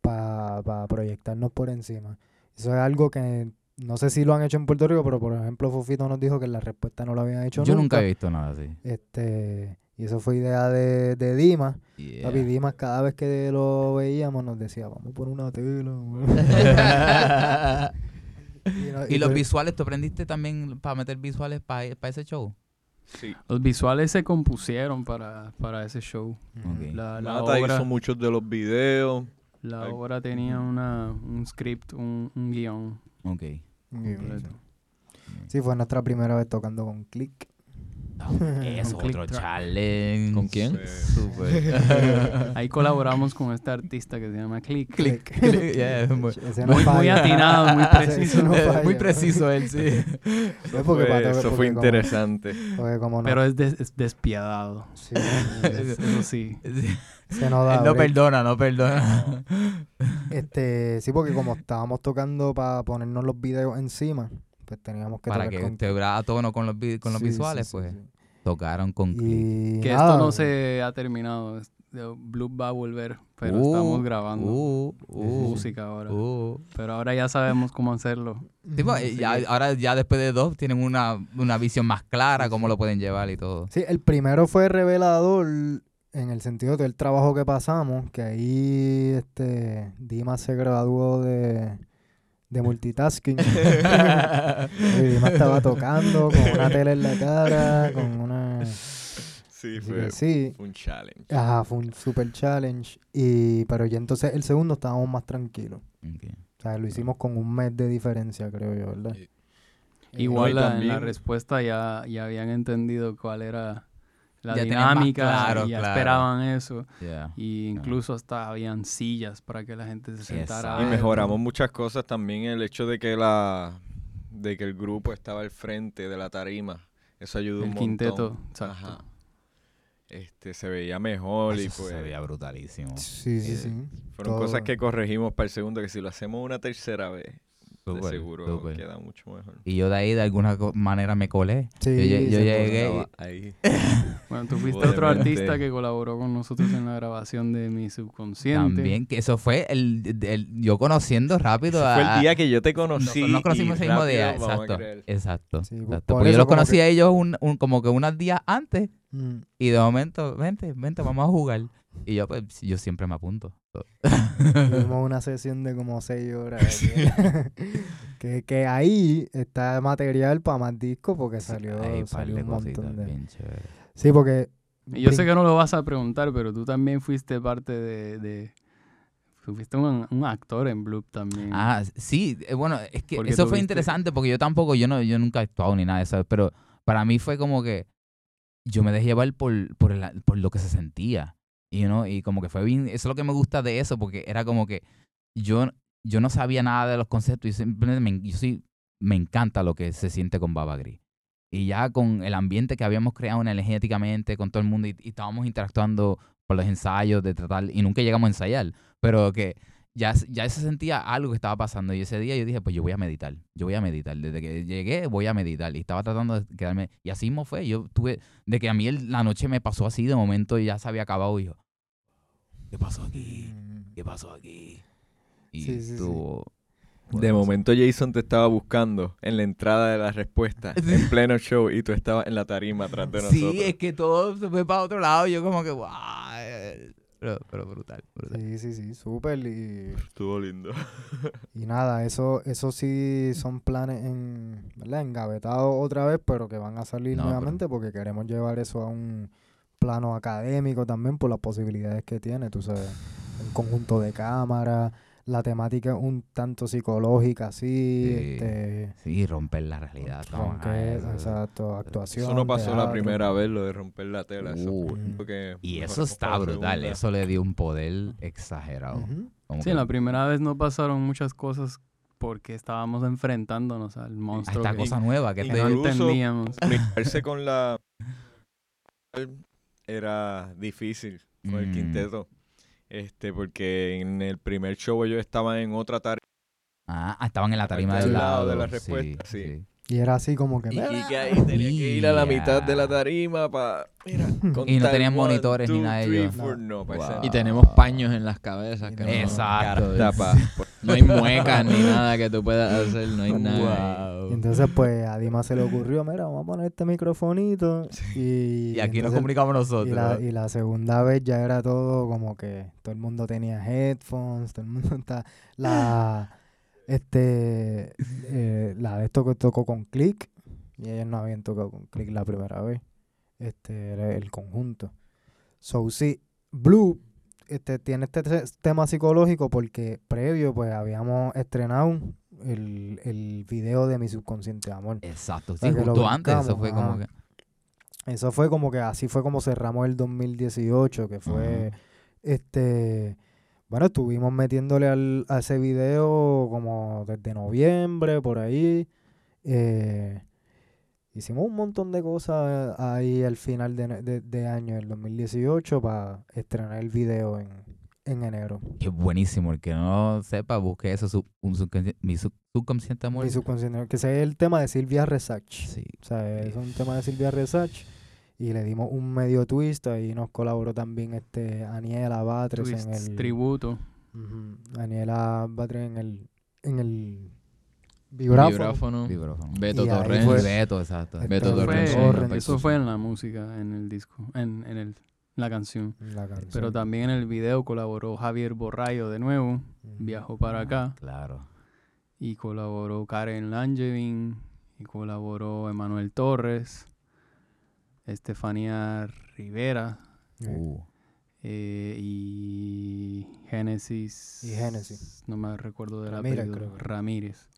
para proyectarnos por encima. Eso es algo que no sé si lo han hecho en Puerto Rico, pero por ejemplo, Fofito nos dijo que la respuesta no lo habían hecho Yo nunca. nunca he visto nada así. Este, y eso fue idea de, de Dimas. Yeah. Papi, Dimas, cada vez que lo veíamos, nos decía, vamos por una tela. weón". y, no- y los pues- visuales, ¿tú aprendiste también para meter visuales para ese show? Sí. Los visuales se compusieron para, para ese show. Ok. La, la Mata obra, hizo muchos de los videos. la Ay. obra tenía una, un script, un, un guion Ok. completo. Sí, fue nuestra primera vez tocando con Click. Es Con click otro challenge. ¿Con quién? Sí. Ahí colaboramos con este artista que se llama Click. Click. Yeah, es muy, no Muy, atinado, muy preciso. ese no falla. muy preciso él, sí. Eso fue, eso interesante. Porque como no, Pero es, des- es despiadado. sí, Eso sí. se nos da Él no break. perdona, no perdona. Este, sí, porque como estábamos tocando para ponernos los videos encima, pues teníamos que Para tocar que con te a tono con los, con los Sí, visuales, sí, pues sí. tocaron con. Y Que nada, esto no se ha terminado. Blue va a volver, pero Uh, estamos grabando Uh, uh, música ahora. uh. Pero ahora ya sabemos cómo hacerlo. Sí, pues, ya- ahora ya después de dos tienen una, una visión más clara, cómo lo pueden llevar y todo. Sí, el primero fue revelador en el sentido del trabajo que pasamos, que ahí este Dimas se graduó de, de multitasking. y Dimas estaba tocando con una tele en la cara, con una... Sí, así fue sí, un challenge. ajá, fue un super challenge. Y, pero ya entonces el segundo estábamos más tranquilos. O sea, lo hicimos con un mes de diferencia, creo yo, ¿verdad? Sí. Igual y la, en la respuesta ya, ya habían entendido cuál era la Ya tenían más dinámica claro, y ya claro. esperaban eso. Yeah. Y incluso hasta habían sillas para que la gente se sentara. Y mejoramos muchas cosas también el hecho de que la de que el grupo estaba al frente de la tarima. Eso ayudó El un quinteto, montón. exacto. Ajá. Este se veía mejor y pues se veía brutalísimo. Sí, sí, Eh, sí. fueron todo. cosas que corregimos para el segundo que si lo hacemos una tercera vez, de Súper, seguro queda mucho mejor. Y yo de ahí de alguna manera me colé. Sí, yo llegué ahí. Bueno, tú fuiste otro artista que colaboró con nosotros en la grabación de Mi Subconsciente. También, que eso fue el, el- yo conociendo rápido Ese fue a... el día que yo te nos, conocí. nos conocimos y ese mismo día, a exacto. creer. Exacto. Sí, Porque yo los conocí que- a ellos un, un- como que unos días antes Mm. y de momento, vente, vente, vamos a jugar. Y yo pues, yo siempre me apunto. Tuvimos una sesión de como seis horas. que, que ahí está material para más discos porque salió, par salió de un montón de... bien. Sí, porque yo sé que no lo vas a preguntar, pero tú también fuiste parte de... de fuiste un, un actor en Bloop también. Ah, sí, eh, bueno, es que Porque eso fue tuviste- interesante porque yo tampoco, yo no, yo nunca he actuado ni nada de eso, pero para mí fue como que yo me dejé llevar por, por, el- por lo que se sentía, y you know, y como que fue bien, eso es lo que me gusta de eso, porque era como que yo, yo no sabía nada de los conceptos y simplemente me, yo sí, me encanta lo que se siente con Baba Gris. Y ya con el ambiente que habíamos creado energéticamente con todo el mundo y, y estábamos interactuando por los ensayos de tratar, y nunca llegamos a ensayar, pero que ya, ya se sentía algo que estaba pasando. Y ese día yo dije, pues yo voy a meditar, yo voy a meditar. Desde que llegué voy a meditar. Y estaba tratando de quedarme. Y así mismo fue. Yo tuve, de que a mí el- la noche me pasó así, de momento y ya se había acabado. Y yo, ¿qué pasó aquí? Mm, ¿Qué pasó aquí? Y Sí, sí, sí. estuvo- De momento Jason te estaba buscando en la entrada de la respuesta, en pleno show, y tú estabas en la tarima atrás de nosotros. Sí, es que todo se fue para otro lado. y Yo como que, wow. Pero, pero brutal, brutal. Sí, sí, sí, súper. Y, Estuvo lindo. y nada, eso, eso sí son planes en, ¿verdad? engavetados otra vez, pero que van a salir No, pero- nuevamente porque queremos llevar eso a un plano académico también por las posibilidades que tiene, tú sabes, un conjunto de cámaras, la temática es un tanto psicológica así, Sí. este, Sí, romper la realidad. a exacto, actuación. Eso no pasó la primera vez, lo de romper la tela. Uh, Y eso está brutal. segunda. Eso le dio un poder exagerado. Sí, que la primera vez no pasaron muchas cosas porque estábamos enfrentándonos al a monstruo. esta y- cosa nueva que no entendíamos. Comunicarse con la... Era difícil con el Mm. quinteto. Este, porque en el primer show ellos estaban en otra tarea. Ah, estaban en la tarima del lado lado. de la sí, respuesta, sí. Y era así como que... Y, "Mira". y que ahí tenía que ir a la mitad de la tarima para... Mira, Y no tenían monitores ni nada de ellos. four. No, para Wow. ese- Y tenemos paños en las cabezas que no Exacto. Tapa. No hay muecas ni nada que tú puedas hacer, no hay nada. Y entonces, pues, a Dima se le ocurrió, mira, vamos a poner este microfonito. Y, Y aquí nos entonces- comunicamos y nosotros. la, y la segunda vez ya era todo como que todo el mundo tenía headphones, todo el mundo está... La, este, eh, la de esto que tocó con Click, y ellos no habían tocado con Click la primera vez. Este, era el conjunto. So, sí, Blue este, tiene este te- tema psicológico porque previo, pues, habíamos estrenado el, el video de Mi Subconsciente Amor. Exacto. Sí, lo justo antes. Eso fue como que. Eso fue como que así fue como cerramos el 2018, que fue este bueno, estuvimos metiéndole al, a ese video como desde noviembre, por ahí. eh, hicimos un montón de cosas ahí al final de, de, de año, el 2018, para estrenar el video en, en enero. Es buenísimo. El que no sepa, busque eso. sub- un subconsci- mi sub- subconsciente amor. Mi subconsciente, que es el tema de Silvia Resach. Sí. O sea, es un tema de Silvia Resach. Y le dimos un medio twist. Ahí nos colaboró también este Aniela Batres en el. tributo. Ujú, Aniela Batres en el. En el. Vibráfono. Vibráfono. Vibráfono. Beto fue- Y Beto, exacto. Beto Torrens. eso fue en la música, en el disco, en, en el, la canción. La canción. Pero también en el video colaboró Javier Borrayo de nuevo, viajó para acá. Claro. Y colaboró Karen Langevin, y colaboró Emanuel Torres, Estefanía Rivera Uh, eh, y Génesis. Y Génesis. No me recuerdo apellido. creo que. Ramírez.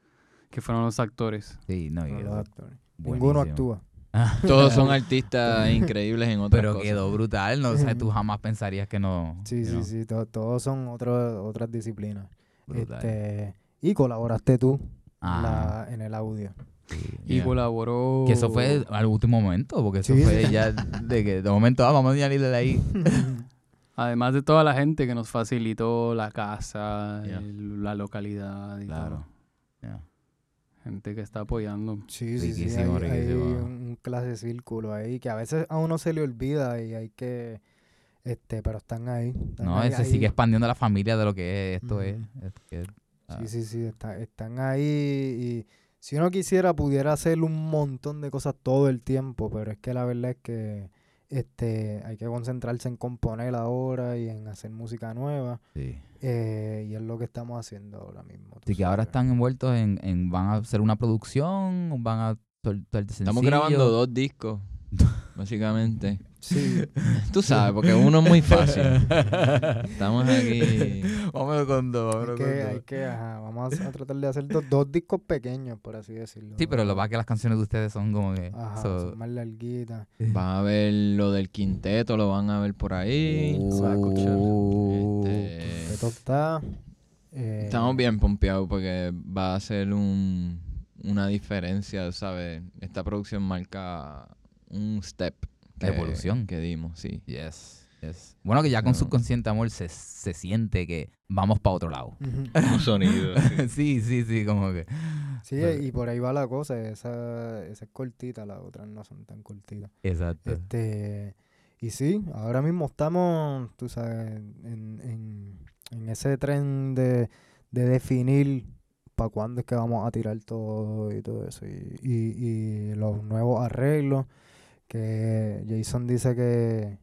Que fueron los actores. sí, no, los actores. Ninguno actúa. Todos son artistas increíbles en otras Pero cosas. quedó brutal. No sé, tú jamás pensarías que no. Sí, sí, sí. to- todos son otro- otras disciplinas. brutal. Este, y colaboraste tú en, la- en el audio. Y Yeah. colaboró. Que eso fue al último momento, porque eso Sí, fue ya de que de momento, ah, vamos a salir de ahí. Además de toda la gente que nos facilitó la casa, Yeah. el- la localidad y Claro. todo. Ya. Gente que está apoyando. Sí, sí, sí. Hay, Riquísimo, hay riquísimo. un clase círculo ahí que a veces a uno se le olvida y hay que. Este, pero están ahí. están No, ahí- se ahí. sigue expandiendo la familia de lo que es, esto Ujú. es. es que- ah, Sí, sí, sí. está- están ahí y si uno quisiera pudiera hacer un montón de cosas todo el tiempo, pero es que la verdad es que este hay que concentrarse en componer ahora y en hacer música nueva. sí. eh, y es lo que estamos haciendo ahora mismo. Así que ahora están envueltos en, en- van a hacer una producción, van a soltar Estamos grabando dos discos, básicamente. Sí, Tú sabes, porque uno es muy fácil. Estamos aquí. Vámonos con dos, hay vámonos que, con hay dos. que, ajá, vamos a, tratar de hacer dos, dos discos pequeños, por así decirlo. Sí, pero lo más que las canciones de ustedes son como que... Ajá, so- son más larguitas. Van a ver lo del quinteto, lo van a ver por ahí. Se va a escuchar. Uh. Este, está... eh, Estamos bien pompeados porque va a ser un, una diferencia, ¿sabes? Esta producción marca un step. La evolución. Que dimos, sí. Yes, yes. Bueno, que ya con No. subconsciente amor se, se siente que vamos para otro lado. Un sonido. sí. sí, sí, sí, como que... Sí, Pero- y por ahí va la cosa. Esa, esa es cortita, las otras no son tan cortitas. Exacto. Este, y sí, ahora mismo estamos, tú sabes, en, en, en ese tren de, de definir para cuándo es que vamos a tirar todo y todo eso. Y, y, y los nuevos arreglos, que Jason dice que,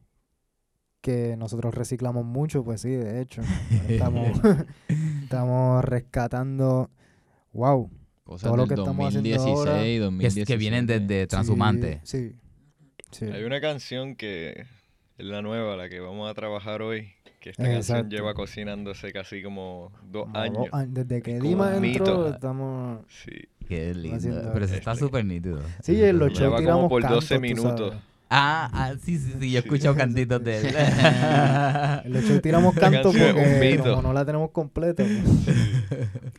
que nosotros reciclamos mucho, pues sí, de hecho. Estamos, estamos rescatando, wow. Cosas Todo lo que estamos haciendo 2016, ahora- Que, es- 2017. que vienen desde Transhumante. Sí, sí. Hay una canción que es la nueva, la que vamos a trabajar hoy. Que esta Exacto. canción lleva cocinándose casi como dos Como años. dos. Desde que Dima entró, mito. estamos... Sí. Qué lindo. Pero eso está súper nítido. Sí, en los shows como tiramos por 12 cantos, tú minutos. Ah, ah, sí, sí, sí, yo he Sí. escuchado cantitos de él. En los shows tiramos cantos porque como no la tenemos completa. pues.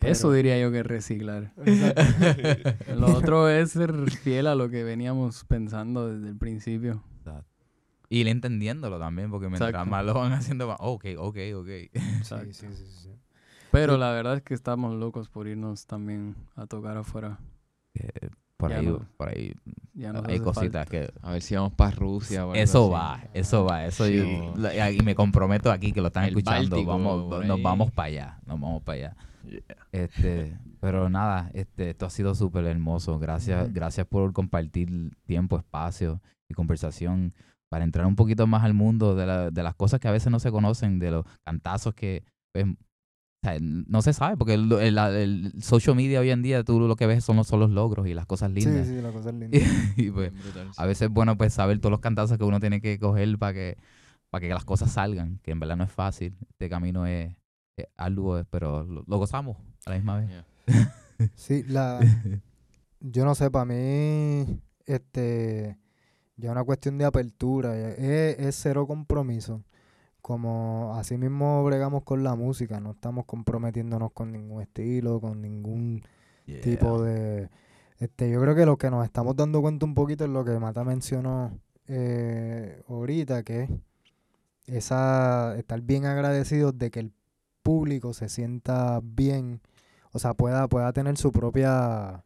Eso diría yo que es reciclar. Lo otro es ser fiel a lo que veníamos pensando desde el principio. y entendiéndolo también, porque mientras Exacto. más lo van haciendo, va, ok, ok, ok. Sí, sí, sí, sí. Pero Sí. la verdad es que estamos locos por irnos también a tocar afuera. Eh, por ahí, no. por ahí hay cositas falta. que... A ver si vamos para Rusia. o Eso así. va, eso va, eso Sí. yo- la- y me comprometo aquí que lo están El escuchando, Báltico, vamos, nos vamos para allá, nos vamos para allá. Yeah. Este, pero nada, este, esto ha sido súper hermoso. Gracias, Ujú. gracias por compartir tiempo, espacio y conversación para entrar un poquito más al mundo de, la- de las cosas que a veces no se conocen, de los cantazos que pues, o sea, no se sabe, porque el, el- el social media hoy en día tú lo que ves son los, son los logros y las cosas lindas. Sí, sí, la cosa es linda. y pues, Bien brutal, sí. a veces es bueno pues saber todos los cantazos que uno tiene que coger para que, para que las cosas salgan, que en verdad no es fácil. Este camino es, es arduo, pero lo, lo gozamos a la misma vez. Yeah. Sí, la... Yo no sé, para mí, este... Ya es una cuestión de apertura, es, es cero compromiso. Como así mismo bregamos con la música, no estamos comprometiéndonos con ningún estilo, con ningún tipo de... Este, yo creo que lo que nos estamos dando cuenta un poquito es lo que Mata mencionó eh, ahorita, que es esa, estar bien agradecidos de que el público se sienta bien, o sea, pueda, pueda tener su propia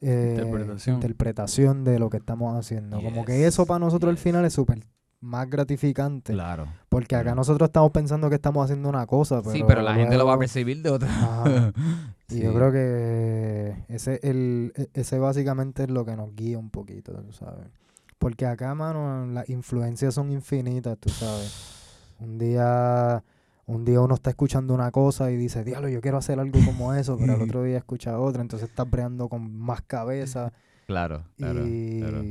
eh, Interpretación. interpretación de lo que estamos haciendo. Como que eso para nosotros al final es súper más gratificante. Claro. Porque acá claro. nosotros estamos pensando que estamos haciendo una cosa, pero sí, pero la gente lo va a percibir de otra. Ajá. Y Sí. yo creo que ese, el, e- ese básicamente es lo que nos guía un poquito, tú sabes. Porque acá, mano, las influencias son infinitas, tú sabes. Un día, un día uno está escuchando una cosa y dice, diablo, yo quiero hacer algo como eso, pero al otro día escucha otra, entonces estás breando con más cabeza. Claro, claro, y, claro.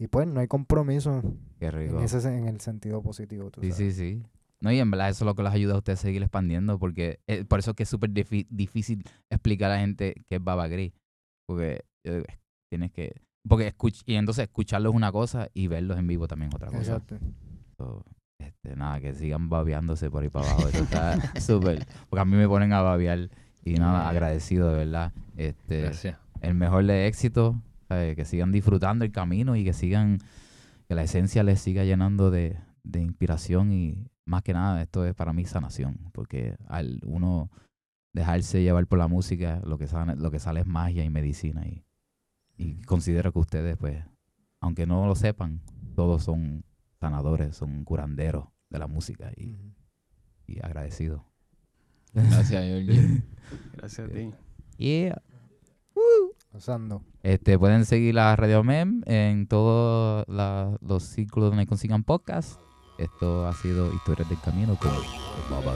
Y pues no hay compromiso Qué rico. en, ese, en el sentido positivo, tú Sí, sabes. sí, sí. No, y en verdad eso es lo que les ayuda a ustedes a seguir expandiendo, porque eh, por eso es que es súper difícil explicar a la gente qué es Baba Gris, porque eh, tienes que... Porque escuch y entonces escucharlos es una cosa y verlos en vivo también es otra cosa. Exacto. So, este, nada, que sigan babeándose por ahí para abajo. Eso está súper. Porque a mí me ponen a babear y nada, Yeah. agradecido de verdad. Este, Gracias. el mejor de éxito, ¿sabes? que sigan disfrutando el camino y que sigan, que la esencia les siga llenando de, de inspiración y más que nada esto es para mí sanación, porque al uno dejarse llevar por la música, lo que sale, lo que sale es magia y medicina y, y considero que ustedes pues, aunque no lo sepan, todos son sanadores, son curanderos de la música y, Ujú. y agradecidos. Gracias, Georgie. Gracias a ti. Yeah. Gozando. Este, pueden seguir a Radio Mem en todos los círculos donde consigan podcast. Esto ha sido Historias del Camino con Baba